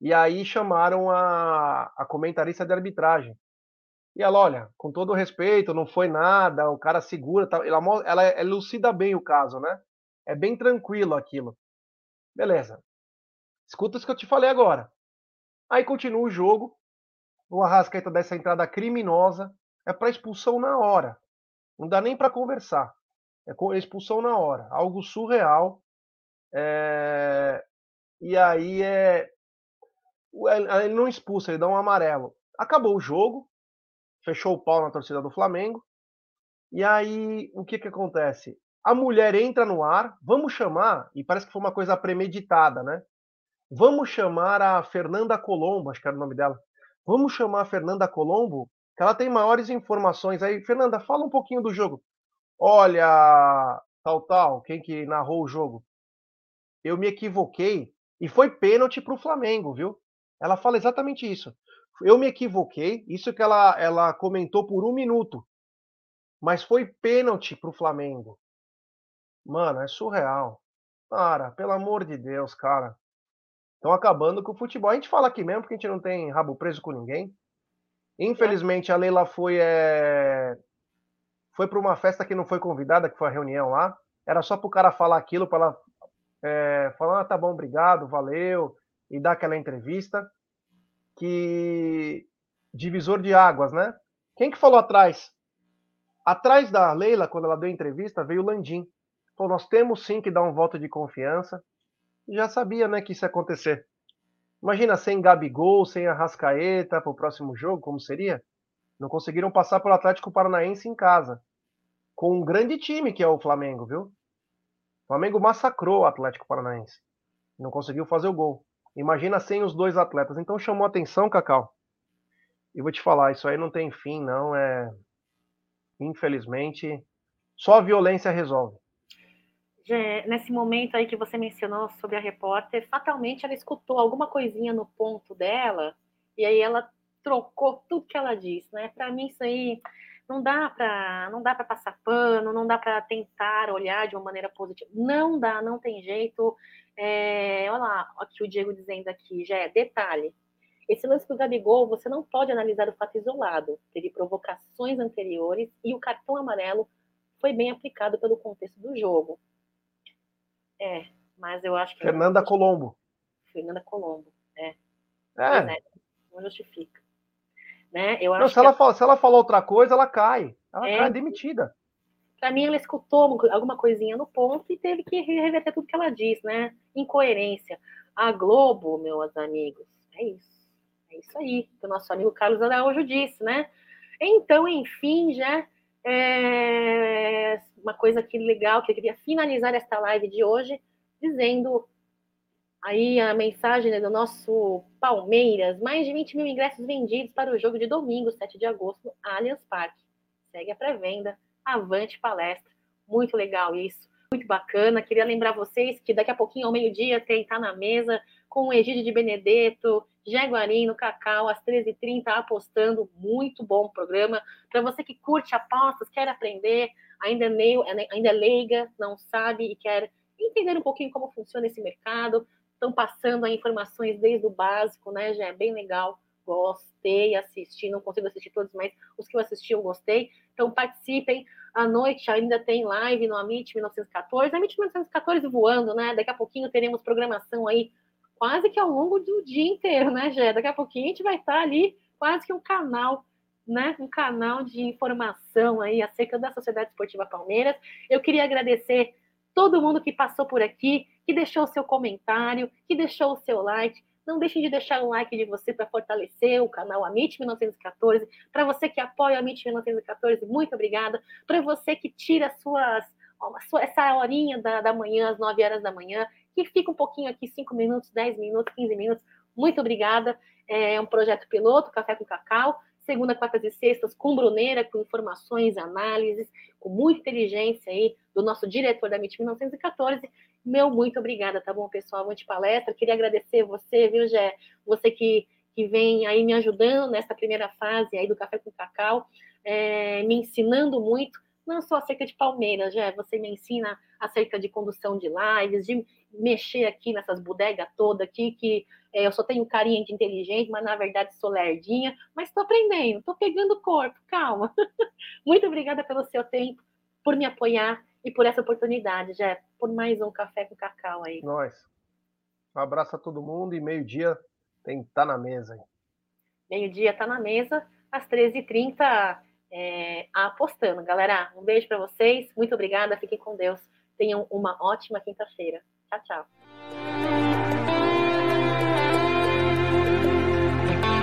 E aí chamaram a, a comentarista de arbitragem. E ela, olha, com todo respeito, não foi nada, o cara segura, tá, ela, ela elucida bem o caso, né? É bem tranquilo aquilo. Beleza. Escuta isso que eu te falei agora. Aí continua o jogo. O Arrascaeta dessa entrada criminosa. É para expulsão na hora. Não dá nem para conversar. É expulsão na hora. Algo surreal. É... E aí é. Ele não expulsa, ele dá um amarelo. Acabou o jogo. Fechou o pau na torcida do Flamengo. E aí, o que que acontece? A mulher entra no ar, vamos chamar, e parece que foi uma coisa premeditada, né? Vamos chamar a Fernanda Colombo, acho que era o nome dela. Vamos chamar a Fernanda Colombo, que ela tem maiores informações aí. Fernanda, fala um pouquinho do jogo. Olha, tal, tal, quem que narrou o jogo? Eu me equivoquei e foi pênalti para o Flamengo, viu? Ela fala exatamente isso. Eu me equivoquei, isso que ela, ela comentou por um minuto, mas foi pênalti para o Flamengo. Mano, é surreal. Cara, pelo amor de Deus, cara. Estão acabando com o futebol. A gente fala aqui mesmo porque a gente não tem rabo preso com ninguém. Infelizmente, a Leila foi é... foi para uma festa que não foi convidada, que foi a reunião lá. Era só para o cara falar aquilo, para ela é... falar, ah, tá bom, obrigado, valeu, e dar aquela entrevista. Que divisor de águas, né? Quem que falou atrás? Atrás da Leila, quando ela deu a entrevista, veio o Landim. Falou, nós temos sim que dar um voto de confiança já sabia né, que isso ia acontecer. Imagina sem Gabigol, sem Arrascaeta para o próximo jogo, como seria? Não conseguiram passar pelo Atlético Paranaense em casa. Com um grande time que é o Flamengo, viu? O Flamengo massacrou o Atlético Paranaense. Não conseguiu fazer o gol. Imagina sem os dois atletas. Então chamou atenção, Cacau. E vou te falar, isso aí não tem fim, não. É. Infelizmente, só a violência resolve nesse momento aí que você mencionou sobre a repórter, fatalmente ela escutou alguma coisinha no ponto dela e aí ela trocou tudo que ela disse, né? Para mim isso aí não dá para não dá para passar pano, não dá para tentar olhar de uma maneira positiva. Não dá, não tem jeito. É, olha lá, aqui o Diego dizendo aqui, já é detalhe. Esse lance do Gabigol, você não pode analisar o fato isolado. Teve provocações anteriores e o cartão amarelo foi bem aplicado pelo contexto do jogo. É, mas eu acho que. Fernanda Colombo. Fernanda Colombo, é. É. é não justifica. Né? Eu não, se, ela fala, se ela falou outra coisa, ela cai. Ela é, cai demitida. Para mim, ela escutou alguma coisinha no ponto e teve que reverter tudo que ela diz, né? Incoerência. A Globo, meus amigos, é isso. É isso aí que o nosso amigo Carlos Araújo disse, né? Então, enfim, já é uma coisa que legal que eu queria finalizar esta live de hoje dizendo aí a mensagem né, do nosso Palmeiras, mais de 20 mil ingressos vendidos para o jogo de domingo, 7 de agosto, no Allianz Parque. Segue a pré-venda, avante palestra, muito legal isso, muito bacana. Queria lembrar vocês que daqui a pouquinho, ao meio-dia, tem Tá na Mesa com o Egídio de Benedetto, Jaguarino, Cacau, às 13h30, apostando. Muito bom programa. Para você que curte apostas, quer aprender, ainda é, meio, ainda é leiga, não sabe e quer entender um pouquinho como funciona esse mercado, estão passando aí informações desde o básico, né? Já é bem legal. Gostei, assisti, não consigo assistir todos, mas os que eu assisti eu gostei. Então participem. À noite ainda tem live no Amit 1914. Amit 1914 voando, né? Daqui a pouquinho teremos programação aí quase que ao longo do dia inteiro, né, Gé? Daqui a pouquinho a gente vai estar ali quase que um canal, né? Um canal de informação aí acerca da Sociedade Esportiva Palmeiras. Eu queria agradecer todo mundo que passou por aqui, que deixou o seu comentário, que deixou o seu like. Não deixem de deixar um like de você para fortalecer o canal Amit 1914. Para você que apoia o Amit 1914, muito obrigada. Para você que tira suas, essa horinha da, da manhã, às 9 horas da manhã, que fica um pouquinho aqui, 5 minutos, 10 minutos, 15 minutos. Muito obrigada. É um projeto piloto, Café com Cacau segunda, quartas e sextas, com Bruneira, com informações, análises, com muita inteligência aí do nosso diretor da MIT 1914. Meu muito obrigada, tá bom, pessoal? Avante palestra. Queria agradecer você, viu, Gé? Você que, que vem aí me ajudando nessa primeira fase aí do Café com Cacau, é, me ensinando muito, não só acerca de Palmeiras, Gé, você me ensina acerca de condução de lives, de mexer aqui nessas bodegas toda aqui, que é, eu só tenho carinha de inteligente, mas na verdade sou lerdinha, mas estou aprendendo, estou pegando o corpo, calma. Muito obrigada pelo seu tempo, por me apoiar e por essa oportunidade, já por mais um café com cacau aí. Nós. Um abraço a todo mundo e meio-dia tem que tá na mesa. Meio-dia está na mesa, às 13h30 é, apostando. Galera, um beijo para vocês, muito obrigada, fiquem com Deus. Tenham uma ótima quinta-feira. Tchau, tchau.